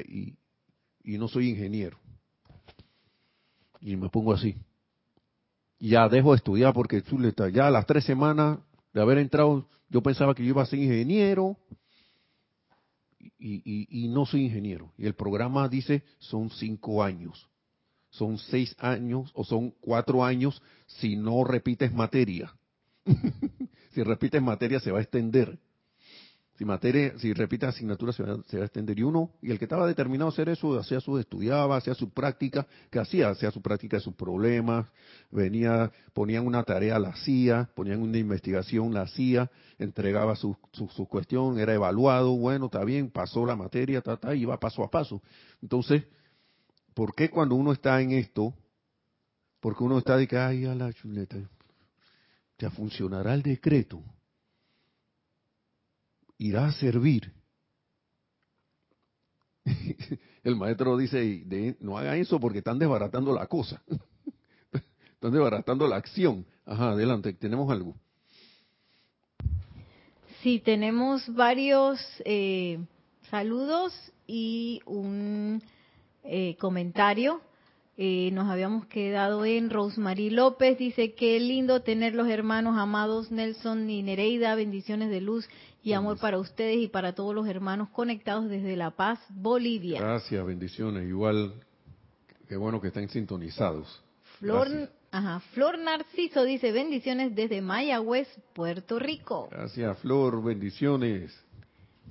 y, no soy ingeniero. Y me pongo así. ya dejo de estudiar porque ya las tres semanas de haber entrado, yo pensaba que yo iba a ser ingeniero y, no soy ingeniero. Y el programa dice son cinco años, son seis años o son cuatro años si no repites materia. [laughs] si repites materia se va a extender. Si materia, si repites asignatura se va, a extender. Y uno, y el que estaba determinado a hacer eso, hacía su, estudiaba, hacía su práctica, que hacía? Hacía su práctica de sus problemas, venía, ponían una tarea, la hacía, ponían una investigación, la hacía, entregaba su, su, cuestión, era evaluado, bueno, está bien, pasó la materia, ta, ta, iba paso a paso. Entonces, ¿por qué cuando uno está en esto, porque uno está de que, ay, a la chuleta, ya funcionará el decreto? irá a servir. [laughs] El maestro dice, no haga eso porque están desbaratando la cosa. [laughs] están desbaratando la acción. Ajá, adelante, tenemos algo. Sí, tenemos varios eh, saludos y un eh, comentario. Eh, nos habíamos quedado en Rosemary López, dice que lindo tener los hermanos amados Nelson y Nereida, bendiciones de luz y amor para ustedes y para todos los hermanos conectados desde La Paz, Bolivia. Gracias, bendiciones, igual, qué bueno que estén sintonizados. Flor, ajá, Flor Narciso dice bendiciones desde Mayagüez, Puerto Rico. Gracias, Flor, bendiciones.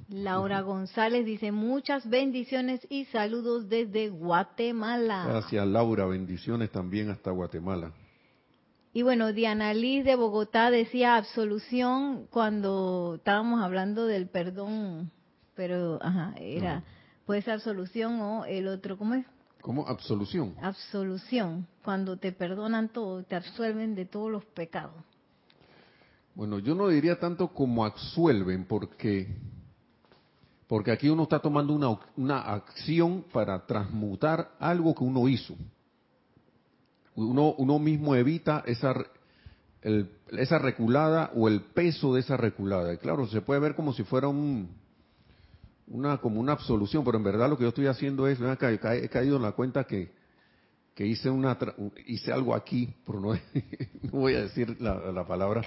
Laura González dice muchas bendiciones y saludos desde Guatemala. Gracias Laura, bendiciones también hasta Guatemala. Y bueno, Diana Liz de Bogotá decía absolución cuando estábamos hablando del perdón, pero ajá, era, puede ser absolución o el otro, ¿cómo es? ¿Cómo? Absolución. Absolución, cuando te perdonan todo, te absuelven de todos los pecados. Bueno, yo no diría tanto como absuelven, porque porque aquí uno está tomando una, una acción para transmutar algo que uno hizo. Uno, mismo evita esa, esa reculada o el peso de esa reculada. Y claro, se puede ver como si fuera un, una como una absolución, pero en verdad lo que yo estoy haciendo es, he caído en la cuenta que, que hice una hice algo aquí, pero [laughs] no, voy a decir la, la, palabra,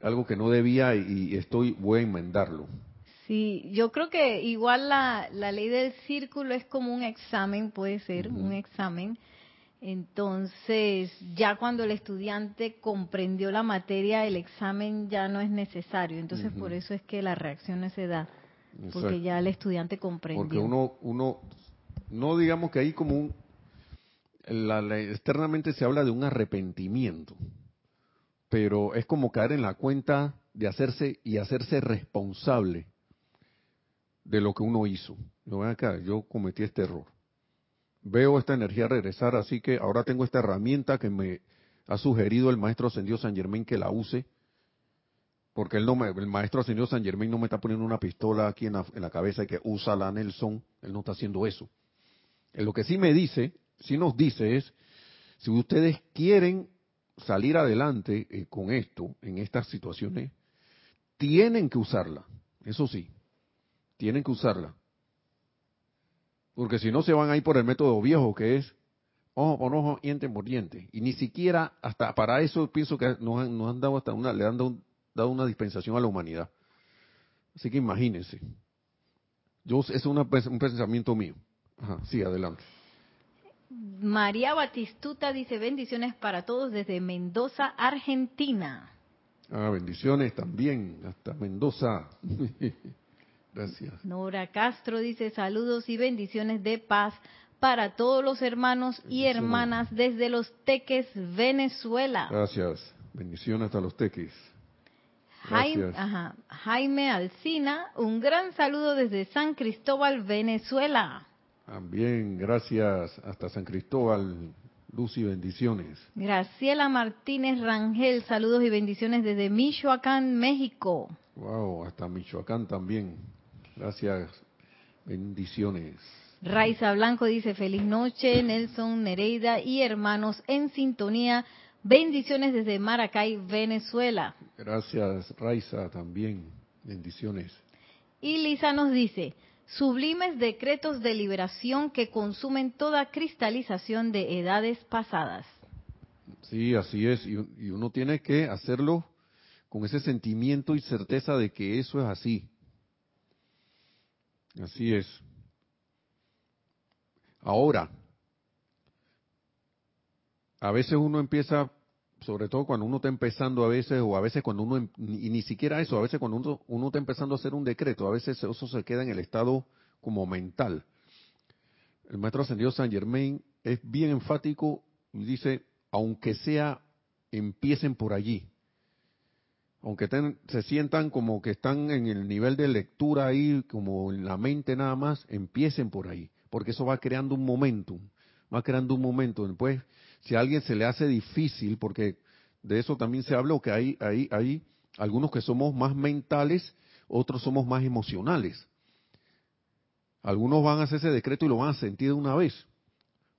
algo que no debía y estoy voy a enmendarlo. Sí, yo creo que igual la, la ley del círculo es como un examen, puede ser un examen. Entonces, ya cuando el estudiante comprendió la materia, el examen ya no es necesario. Entonces, por eso es que la reacción no se da, porque ya el estudiante comprendió. Porque uno, uno, no digamos que ahí como un, la, externamente se habla de un arrepentimiento, pero es como caer en la cuenta de hacerse y hacerse responsable de lo que uno hizo. Ven acá, yo cometí este error. Veo esta energía regresar, así que ahora tengo esta herramienta que me ha sugerido el maestro ascendido San Germán que la use, porque él no me, el maestro ascendido San Germán no me está poniendo una pistola aquí en la, cabeza y que usa la Nelson, él no está haciendo eso. lo que sí me dice, sí nos dice es, si ustedes quieren salir adelante eh, con esto, en estas situaciones, tienen que usarla, eso sí, tienen que usarla. Porque si no se van a ir por el método viejo que es ojo por ojo, diente por diente. Y ni siquiera hasta para eso pienso que nos han, dado hasta una, le han dado, una dispensación a la humanidad. Así que imagínense. Yo, es un pensamiento mío. Ajá, sí, adelante. María Batistuta dice bendiciones para todos desde Mendoza, Argentina. Ah, bendiciones también, hasta Mendoza. [laughs] Gracias. Nora Castro dice saludos y bendiciones de paz para todos los hermanos y hermanas desde los Teques, Venezuela. Gracias. Bendiciones hasta los Teques. Jaime, Jaime Alcina, un gran saludo desde San Cristóbal, Venezuela. También, gracias hasta San Cristóbal, luz y bendiciones. Graciela Martínez Rangel, saludos y bendiciones desde Michoacán, México. Wow, hasta Michoacán también. Gracias. Bendiciones. Raiza Blanco dice feliz noche, Nelson Nereida y hermanos en sintonía. Bendiciones desde Maracay, Venezuela. Gracias, Raiza, también. Bendiciones. Y Lisa nos dice, sublimes decretos de liberación que consumen toda cristalización de edades pasadas. Sí, así es. Y, y uno tiene que hacerlo con ese sentimiento y certeza de que eso es así Así es. Ahora, a veces uno empieza, sobre todo cuando uno está empezando a veces, o a veces cuando uno, y ni siquiera eso, a veces cuando uno, uno está empezando a hacer un decreto, a veces eso se queda en el estado como mental. El maestro ascendido San Germain es bien enfático y dice, aunque sea, empiecen por allí. Aunque se sientan como que están en el nivel de lectura ahí, como en la mente nada más, empiecen por ahí, porque eso va creando un momentum, va creando un momento. Después, si a alguien se le hace difícil, porque de eso también se habló, que hay, hay, hay algunos que somos más mentales, otros somos más emocionales. Algunos van a hacer ese decreto y lo van a sentir de una vez.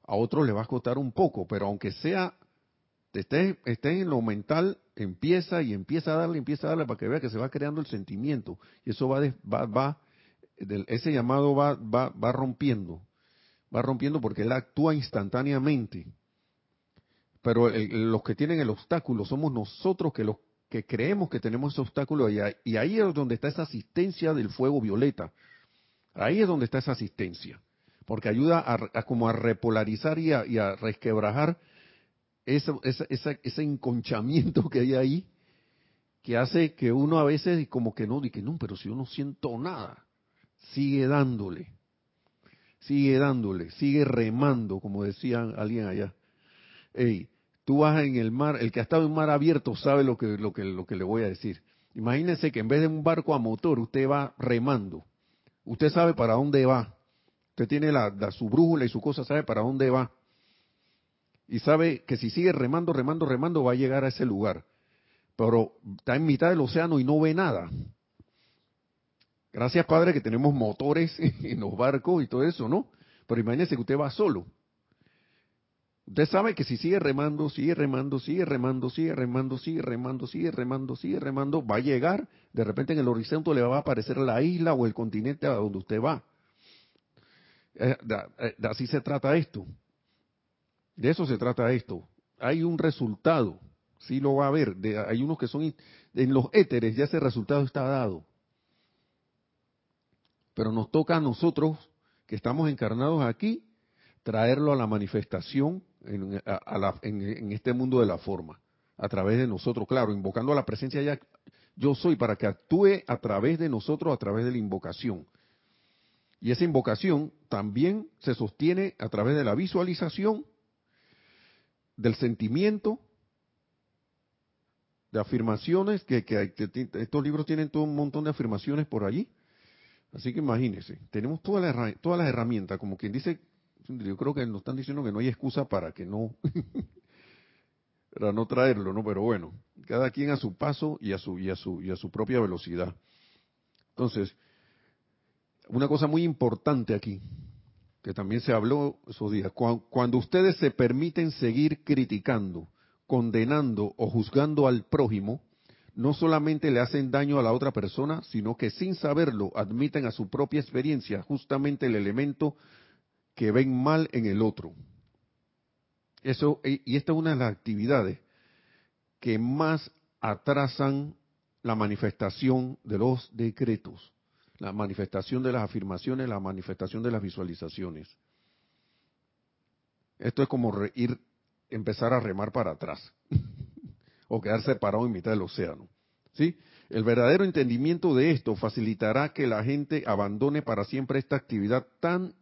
A otros les va a costar un poco, pero aunque sea, estés esté en lo mental, empieza y empieza a darle, empieza a darle para que vea que se va creando el sentimiento. Y eso va, va, va ese llamado va, va, va rompiendo, va rompiendo porque él actúa instantáneamente. Pero los que tienen el obstáculo somos nosotros que los que creemos que tenemos ese obstáculo y, y ahí es donde está esa asistencia del fuego violeta. Ahí es donde está esa asistencia, porque ayuda a, como a repolarizar y a, resquebrajar ese, ese, enconchamiento que hay ahí, que hace que uno a veces como que no, dice, no, pero si yo no siento nada, sigue dándole, sigue dándole, sigue remando, como decía alguien allá. Ey, tú vas en el mar, el que ha estado en mar abierto sabe lo que, lo que, lo que le voy a decir. Imagínense que en vez de un barco a motor, usted va remando. Usted sabe para dónde va. Usted tiene la, su brújula y su cosa, sabe para dónde va. Y sabe que si sigue remando, remando, remando, va a llegar a ese lugar. Pero está en mitad del océano y no ve nada. Gracias, Padre, que tenemos motores [laughs] en los barcos y todo eso, ¿no? Pero imagínese que usted va solo. Usted sabe que si sigue remando, sigue remando, sigue remando, sigue remando, sigue remando, sigue remando, sigue remando, va a llegar, de repente en el horizonte le va a aparecer la isla o el continente a donde usted va. Eh, eh, así se trata esto. De eso se trata esto. Hay un resultado, sí lo va a ver. hay unos que son en los éteres, ya ese resultado está dado. Pero nos toca a nosotros, que estamos encarnados aquí, traerlo a la manifestación en, este mundo de la forma, a través de nosotros, claro, invocando a la presencia ya yo soy para que actúe a través de nosotros, a través de la invocación. Y esa invocación también se sostiene a través de la visualización, del sentimiento, de afirmaciones, que, que, estos libros tienen todo un montón de afirmaciones por allí. Así que imagínense, tenemos todas las, todas las herramientas, como quien dice, yo creo que nos están diciendo que no hay excusa para que no, [laughs] para no traerlo, ¿no? Pero bueno, cada quien a su paso y a su, y a su, y a su propia velocidad. Entonces, una cosa muy importante aquí, que también se habló esos días, cuando ustedes se permiten seguir criticando, condenando o juzgando al prójimo, no solamente le hacen daño a la otra persona, sino que sin saberlo admiten a su propia experiencia justamente el elemento que ven mal en el otro. Eso, y esta es una de las actividades que más atrasan la manifestación de los decretos, la manifestación de las afirmaciones, la manifestación de las visualizaciones. Esto es como ir, empezar a remar para atrás, [laughs] o quedarse parado en mitad del océano. ¿Sí? El verdadero entendimiento de esto facilitará que la gente abandone para siempre esta actividad tan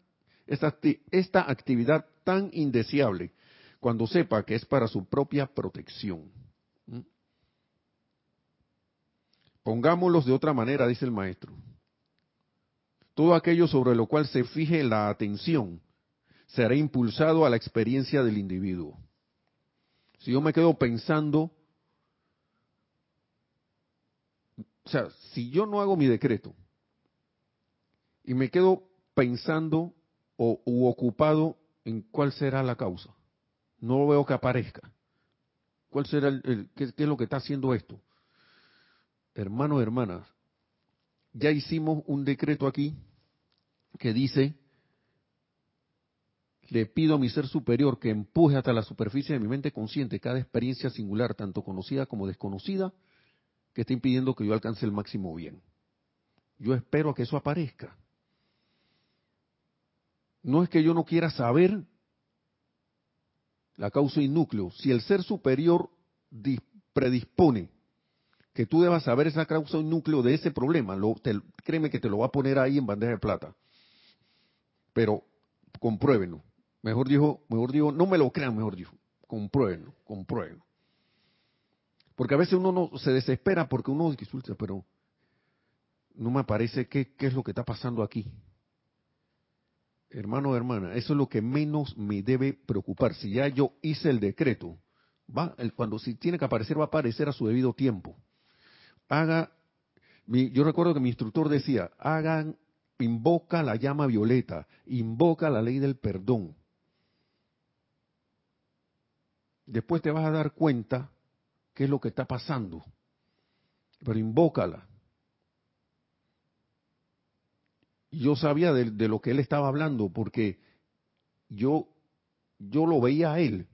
esta, actividad tan indeseable cuando sepa que es para su propia protección. Pongámoslos de otra manera, dice el maestro. Todo aquello sobre lo cual se fije la atención será impulsado a la experiencia del individuo. Si yo me quedo pensando, o sea, si yo no hago mi decreto y me quedo pensando o u ocupado en cuál será la causa. No lo veo que aparezca. ¿Cuál será el, qué, es lo que está haciendo esto? Hermanos, hermanas, ya hicimos un decreto aquí que dice, le pido a mi ser superior que empuje hasta la superficie de mi mente consciente cada experiencia singular, tanto conocida como desconocida, que está impidiendo que yo alcance el máximo bien. Yo espero que eso aparezca. no es que yo no quiera saber la causa y núcleo. Si el ser superior predispone que tú debas saber esa causa y núcleo de ese problema, lo, créeme que te lo va a poner ahí en bandeja de plata. Pero compruébenlo. Mejor dijo, mejor dijo, no me lo crean, mejor dijo, compruébenlo, compruébenlo. Porque a veces uno no se desespera porque uno dice, pero no me parece qué, es lo que está pasando aquí. Hermano hermana, eso es lo que menos me debe preocupar. Si ya yo hice el decreto, va, cuando si tiene que aparecer va a aparecer a su debido tiempo. Haga, yo recuerdo que mi instructor decía, hagan, invoca la llama violeta, invoca la ley del perdón. Después te vas a dar cuenta qué es lo que está pasando, pero invócala. yo sabía de, lo que él estaba hablando porque yo, yo lo veía a él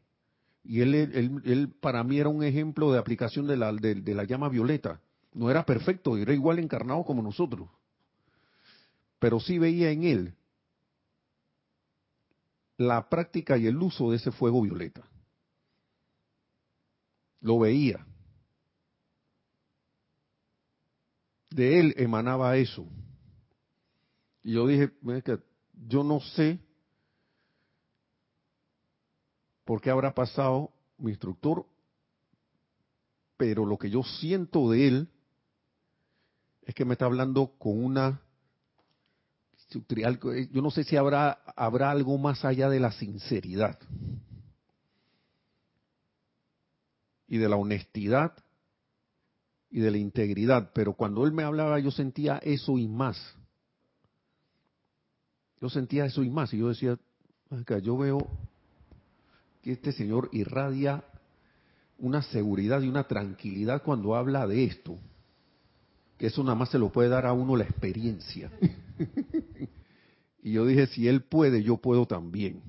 y él, él, para mí era un ejemplo de aplicación de la, de, la llama violeta. No era perfecto, era igual encarnado como nosotros, pero sí veía en él la práctica y el uso de ese fuego violeta. Lo veía. De él emanaba eso. Y yo dije, yo no sé por qué habrá pasado mi instructor, pero lo que yo siento de él es que me está hablando con una yo no sé si habrá habrá algo más allá de la sinceridad y de la honestidad y de la integridad, pero cuando él me hablaba yo sentía eso y más. Yo sentía eso y más, y yo decía, yo veo que este señor irradia una seguridad y una tranquilidad cuando habla de esto, que eso nada más se lo puede dar a uno la experiencia. [laughs] y yo dije, si él puede, yo puedo también.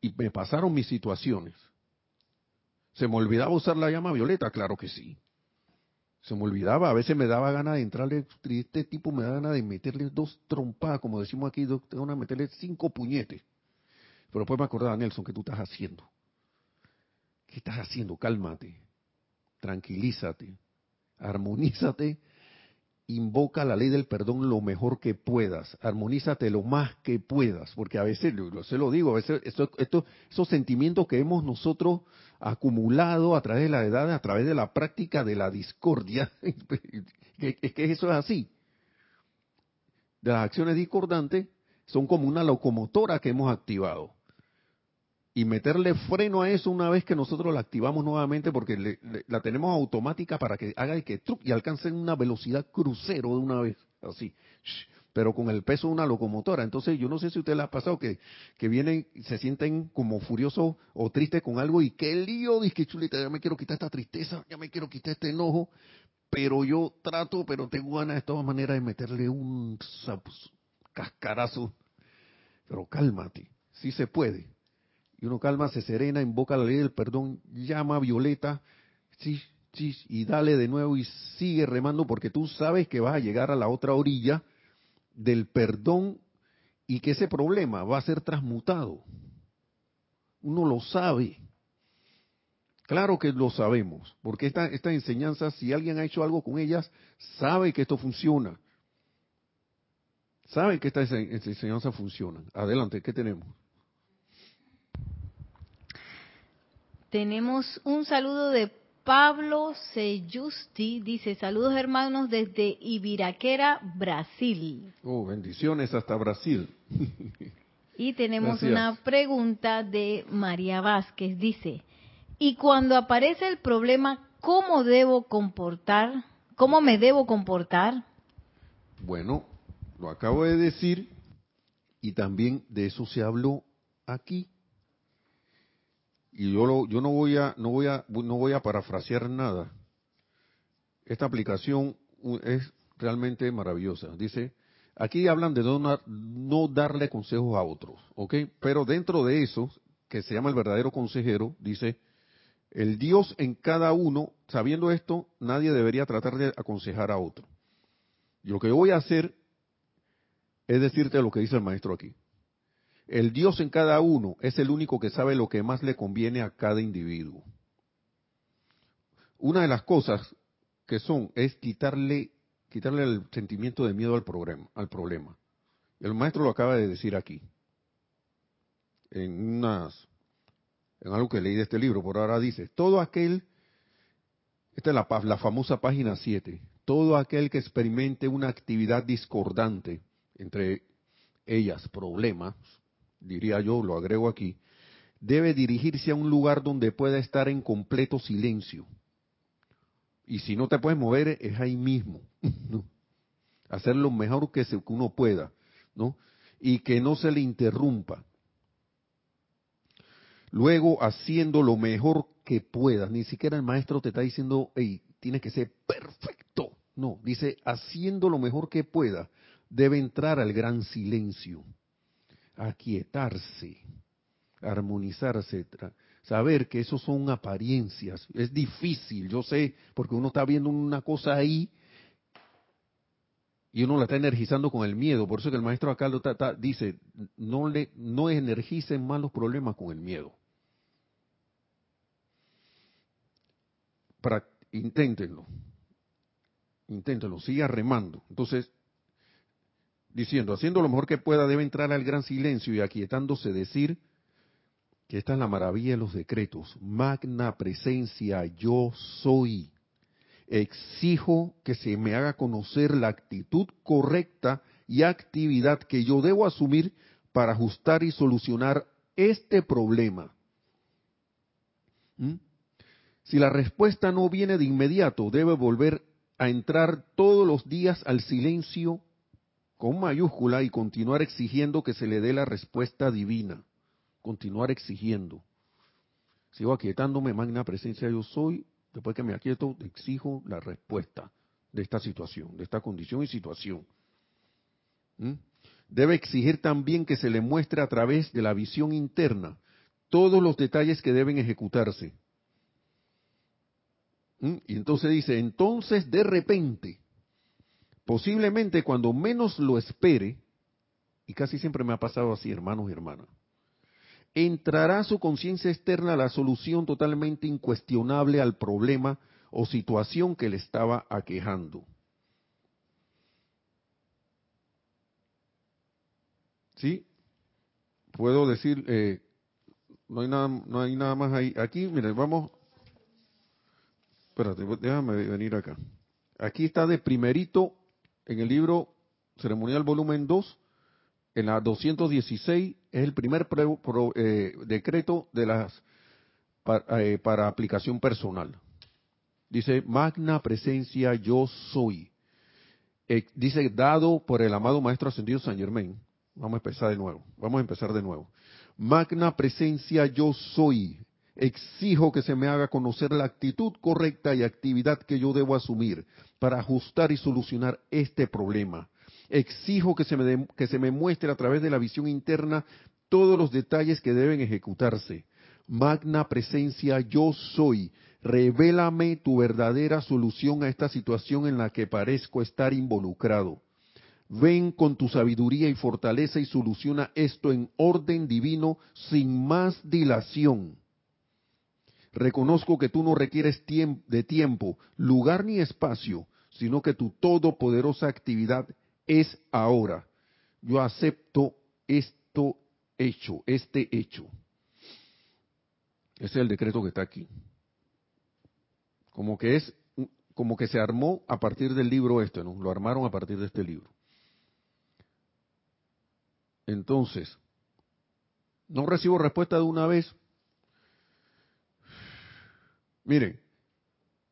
Y me pasaron mis situaciones. ¿Se me olvidaba usar la llama violeta? Claro que sí. Se me olvidaba, a veces me daba ganas de entrarle, este tipo me da ganas de meterle dos trompadas, como decimos aquí, ganas de meterle cinco puñetes. Pero después me acordaba, Nelson, ¿qué tú estás haciendo? ¿Qué estás haciendo? Cálmate, tranquilízate, armonízate, invoca la ley del perdón lo mejor que puedas, armonízate lo más que puedas, porque a veces, se lo digo, a veces esto, esos sentimientos que hemos nosotros acumulado a través de la edad, a través de la práctica de la discordia. [laughs] es que eso es así. De las acciones discordantes son como una locomotora que hemos activado. Y meterle freno a eso una vez que nosotros la activamos nuevamente, porque la tenemos automática para que haga y que y alcance una velocidad crucero de una vez, así pero con el peso de una locomotora. Entonces, yo no sé si usted le ha pasado que, que vienen, se sienten como furiosos o tristes con algo y qué lío, dice chulita, ya me quiero quitar esta tristeza, ya me quiero quitar este enojo, pero yo trato, pero tengo ganas de todas maneras de meterle un cascarazo. Pero cálmate, sí se puede. Y uno calma, se serena, invoca la ley del perdón, llama a Violeta, sí, sí, y dale de nuevo y sigue remando porque tú sabes que vas a llegar a la otra orilla del perdón y que ese problema va a ser transmutado. Uno lo sabe. Claro que lo sabemos, porque esta, esta enseñanza, si alguien ha hecho algo con ellas, sabe que esto funciona. Sabe que esta enseñanza funciona. Adelante, ¿qué tenemos? Tenemos un saludo de Pablo Seyusti dice, saludos hermanos desde Ibiraquera, Brasil. Oh, bendiciones hasta Brasil. [laughs] y tenemos una pregunta de María Vázquez, dice, y cuando aparece el problema, ¿cómo debo comportar? ¿Cómo me debo comportar? Bueno, lo acabo de decir y también de eso se habló aquí y yo, yo no voy a no voy a no voy a parafrasear nada. Esta aplicación es realmente maravillosa. Dice, aquí hablan de no darle consejos a otros, ¿ok? Pero dentro de eso, que se llama el verdadero consejero, dice, el Dios en cada uno, sabiendo esto, nadie debería tratar de aconsejar a otro. Y lo que voy a hacer es decirte lo que dice el maestro aquí. El Dios en cada uno es el único que sabe lo que más le conviene a cada individuo. Una de las cosas que son es quitarle, quitarle el sentimiento de miedo al problema, al problema. El maestro lo acaba de decir aquí, en unas, en algo que leí de este libro, por ahora dice, todo aquel, esta es la, la famosa página 7, todo aquel que experimente una actividad discordante entre ellas, problemas, diría yo, lo agrego aquí, debe dirigirse a un lugar donde pueda estar en completo silencio y si no te puedes mover, es ahí mismo. Hacer lo mejor que, uno pueda, ¿no? Y que no se le interrumpa. Luego, haciendo lo mejor que puedas. Ni siquiera el maestro te está diciendo, hey, tienes que ser perfecto. No, dice, haciendo lo mejor que pueda, debe entrar al gran silencio, aquietarse, armonizarse, saber que eso son apariencias. Es difícil, yo sé, porque uno está viendo una cosa ahí y uno la está energizando con el miedo. Por eso que el maestro acá lo dice, no, le, no energicen más los problemas con el miedo. Para, inténtenlo. Inténtenlo, siga remando. Entonces, diciendo, haciendo lo mejor que pueda, debe entrar al gran silencio y aquietándose decir, que esta es la maravilla de los decretos. Magna presencia, yo soy. Exijo que se me haga conocer la actitud correcta y actividad que yo debo asumir para ajustar y solucionar este problema. ¿Mm? Si la respuesta no viene de inmediato, debe volver a entrar todos los días al silencio con mayúscula y continuar exigiendo que se le dé la respuesta divina continuar exigiendo. Sigo aquietándome, magna presencia yo soy, después que me aquieto, exijo la respuesta de esta situación, de esta condición y situación. ¿Mm? Debe exigir también que se le muestre a través de la visión interna todos los detalles que deben ejecutarse. ¿Mm? Y entonces dice, entonces de repente, posiblemente cuando menos lo espere, y casi siempre me ha pasado así, hermanos y hermanas, entrará su conciencia externa la solución totalmente incuestionable al problema o situación que le estaba aquejando. ¿Sí? Puedo decir, eh, no hay nada, no hay nada más ahí. Aquí, miren, vamos. Espérate, déjame venir acá. Aquí está de primerito en el libro Ceremonial Volumen 2, en la 216 es el primer eh, decreto de las eh, para, aplicación personal. Dice, magna presencia yo soy. Eh, dice, dado por el amado Maestro Ascendido San Germain. Vamos a empezar de nuevo. Vamos a empezar de nuevo. Magna presencia yo soy. Exijo que se me haga conocer la actitud correcta y actividad que yo debo asumir para ajustar y solucionar este problema Exijo que se, me que se me muestre a través de la visión interna todos los detalles que deben ejecutarse. Magna presencia yo soy. Revélame tu verdadera solución a esta situación en la que parezco estar involucrado. Ven con tu sabiduría y fortaleza y soluciona esto en orden divino sin más dilación. Reconozco que tú no requieres de tiempo, lugar ni espacio, sino que tu todopoderosa actividad es ahora. Yo acepto esto hecho, este hecho. Ese es el decreto que está aquí. Como que es, como que se armó a partir del libro este, ¿no? Lo armaron a partir de este libro. Entonces, no recibo respuesta de una vez. Miren,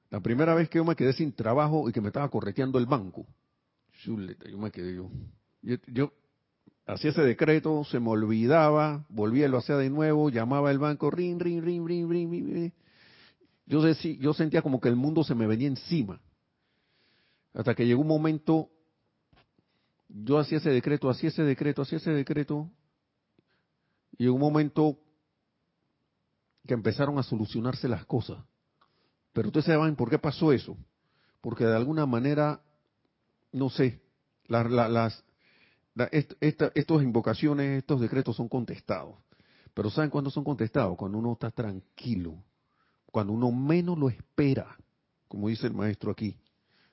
la primera vez que yo me quedé sin trabajo y que me estaba correteando el banco, yo me quedé yo. Yo, hacía ese decreto, se me olvidaba, volvía y lo hacía de nuevo, llamaba al banco, ring, ring, ring, ring, ring, ring. Yo, yo sentía como que el mundo se me venía encima. Hasta que llegó un momento, yo hacía ese decreto, hacía ese decreto, hacía ese decreto, y llegó un momento que empezaron a solucionarse las cosas. Pero ustedes saben por qué pasó eso. Porque de alguna manera no sé, las, estas invocaciones, estos decretos son contestados. Pero ¿saben cuándo son contestados? Cuando uno está tranquilo, cuando uno menos lo espera, como dice el maestro aquí.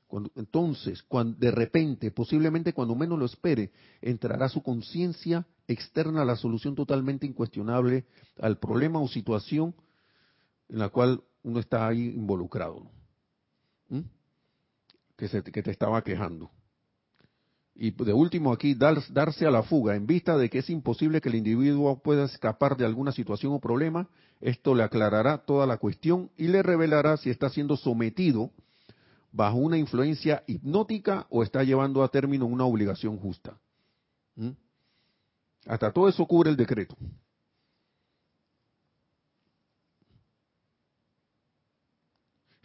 Cuando, entonces, cuando, de repente, posiblemente cuando menos lo espere, entrará su conciencia externa a la solución totalmente incuestionable al problema o situación en la cual uno está ahí involucrado, ¿Mm? que, se, que te estaba quejando. Y de último aquí, darse a la fuga en vista de que es imposible que el individuo pueda escapar de alguna situación o problema, esto le aclarará toda la cuestión y le revelará si está siendo sometido bajo una influencia hipnótica o está llevando a término una obligación justa. ¿Mm? Hasta todo eso cubre el decreto.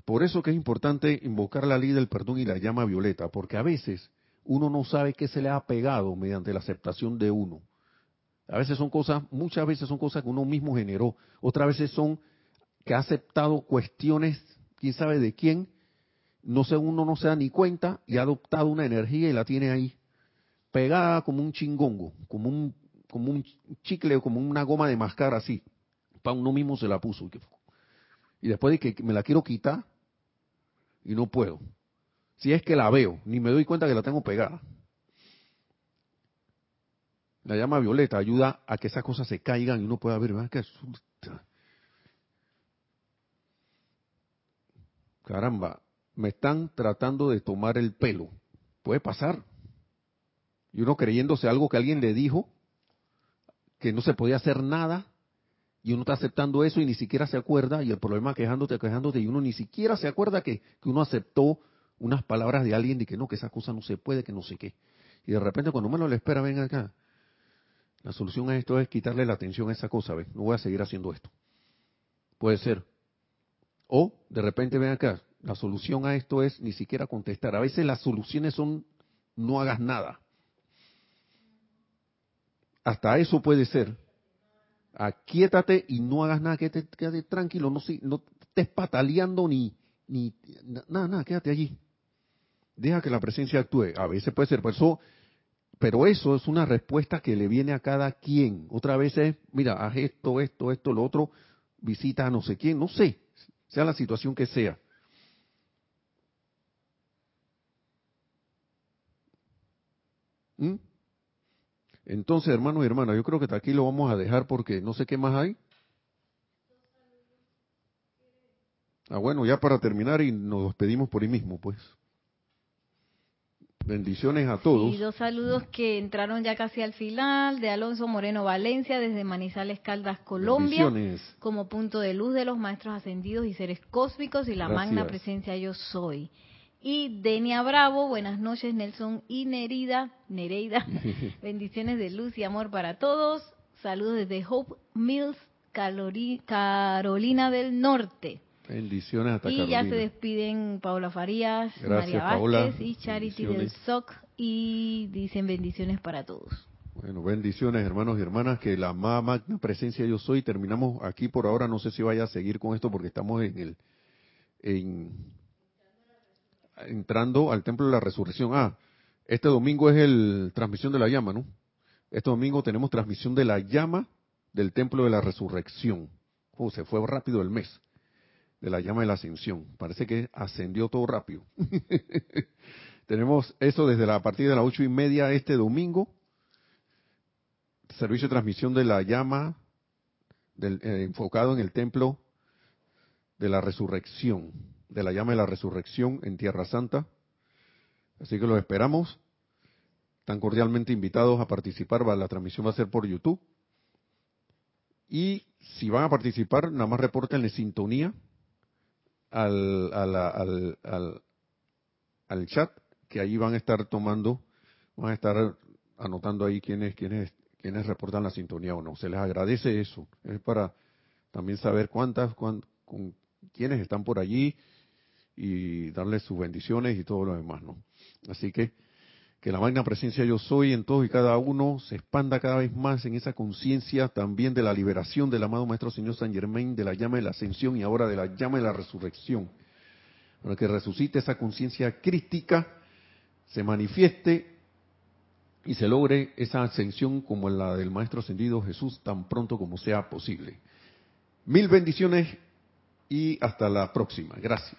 Por eso que es importante invocar la ley del perdón y la llama violeta, porque a veces uno no sabe qué se le ha pegado mediante la aceptación de uno. A veces son cosas, muchas veces son cosas que uno mismo generó, otras veces son que ha aceptado cuestiones, quién sabe de quién, no sé, uno no se da ni cuenta y ha adoptado una energía y la tiene ahí, pegada como un chingongo, como un, como un chicle o como una goma de mascar así. Para uno mismo se la puso. Y después de que me la quiero quitar y no puedo. Si es que la veo, ni me doy cuenta que la tengo pegada. La llama violeta ayuda a que esas cosas se caigan y uno pueda ver, ¿qué Caramba, me están tratando de tomar el pelo. Puede pasar. Y uno creyéndose algo que alguien le dijo, que no se podía hacer nada, y uno está aceptando eso y ni siquiera se acuerda, y el problema quejándote, quejándote, y uno ni siquiera se acuerda que, que uno aceptó unas palabras de alguien de que no, que esa cosa no se puede, que no sé qué. Y de repente cuando uno lo espera, ven acá. La solución a esto es quitarle la atención a esa cosa, ven, no voy a seguir haciendo esto. Puede ser. O de repente ven acá, la solución a esto es ni siquiera contestar. A veces las soluciones son no hagas nada. Hasta eso puede ser. Aquietate y no hagas nada, quédate, quédate tranquilo, no, no estés pataleando ni, nada, nada, quédate allí deja que la presencia actúe. A veces puede ser, por pero eso es una respuesta que le viene a cada quien. Otra vez es, mira, haz esto, esto, esto, lo otro, visita a no sé quién, no sé, sea la situación que sea. ¿Mm? Entonces, hermanos y hermanas, yo creo que hasta aquí lo vamos a dejar porque no sé qué más hay. Ah, bueno, ya para terminar y nos despedimos por ahí mismo, pues. Bendiciones a todos. Y dos saludos que entraron ya casi al final, de Alonso Moreno Valencia, desde Manizales Caldas, Colombia, como punto de luz de los maestros ascendidos y seres cósmicos y la magna presencia yo soy. Y Denia Bravo, buenas noches Nelson y Nerida, Nereida, [laughs] bendiciones de luz y amor para todos. Saludos desde Hope Mills, Carolina del Norte. Bendiciones hasta Y ya se despiden Paula Farías, María Vázquez y Charity del SOC y dicen bendiciones para todos. Bueno, bendiciones hermanos y hermanas, que la más magna presencia yo soy. Terminamos aquí por ahora, no sé si vaya a seguir con esto porque estamos en el en, entrando al templo de la resurrección. Ah, este domingo es el transmisión de la llama, ¿no? Este domingo tenemos transmisión de la llama del templo de la resurrección. Oh, se fue rápido el mes de la llama de la ascensión. Parece que ascendió todo rápido. [laughs] Tenemos eso desde la partida de las ocho y media este domingo. Servicio de transmisión de la llama del, eh, enfocado en el templo de la resurrección, de la llama de la resurrección en Tierra Santa. Así que los esperamos. Están cordialmente invitados a participar. La transmisión va a ser por YouTube. Y si van a participar, nada más reporten en sintonía al, al, al, al, chat, que ahí van a estar tomando, van a estar anotando ahí quiénes, quiénes, quiénes reportan la sintonía o no. Se les agradece eso. Es para también saber cuántas, con, quiénes están por allí y darles sus bendiciones y todo lo demás, ¿no? Así que que la magna presencia yo soy en todos y cada uno se expanda cada vez más en esa conciencia también de la liberación del amado Maestro Señor San Germain, de la llama de la ascensión y ahora de la llama de la resurrección. Para que resucite esa conciencia crística, se manifieste y se logre esa ascensión como la del Maestro Ascendido Jesús tan pronto como sea posible. Mil bendiciones y hasta la próxima. Gracias.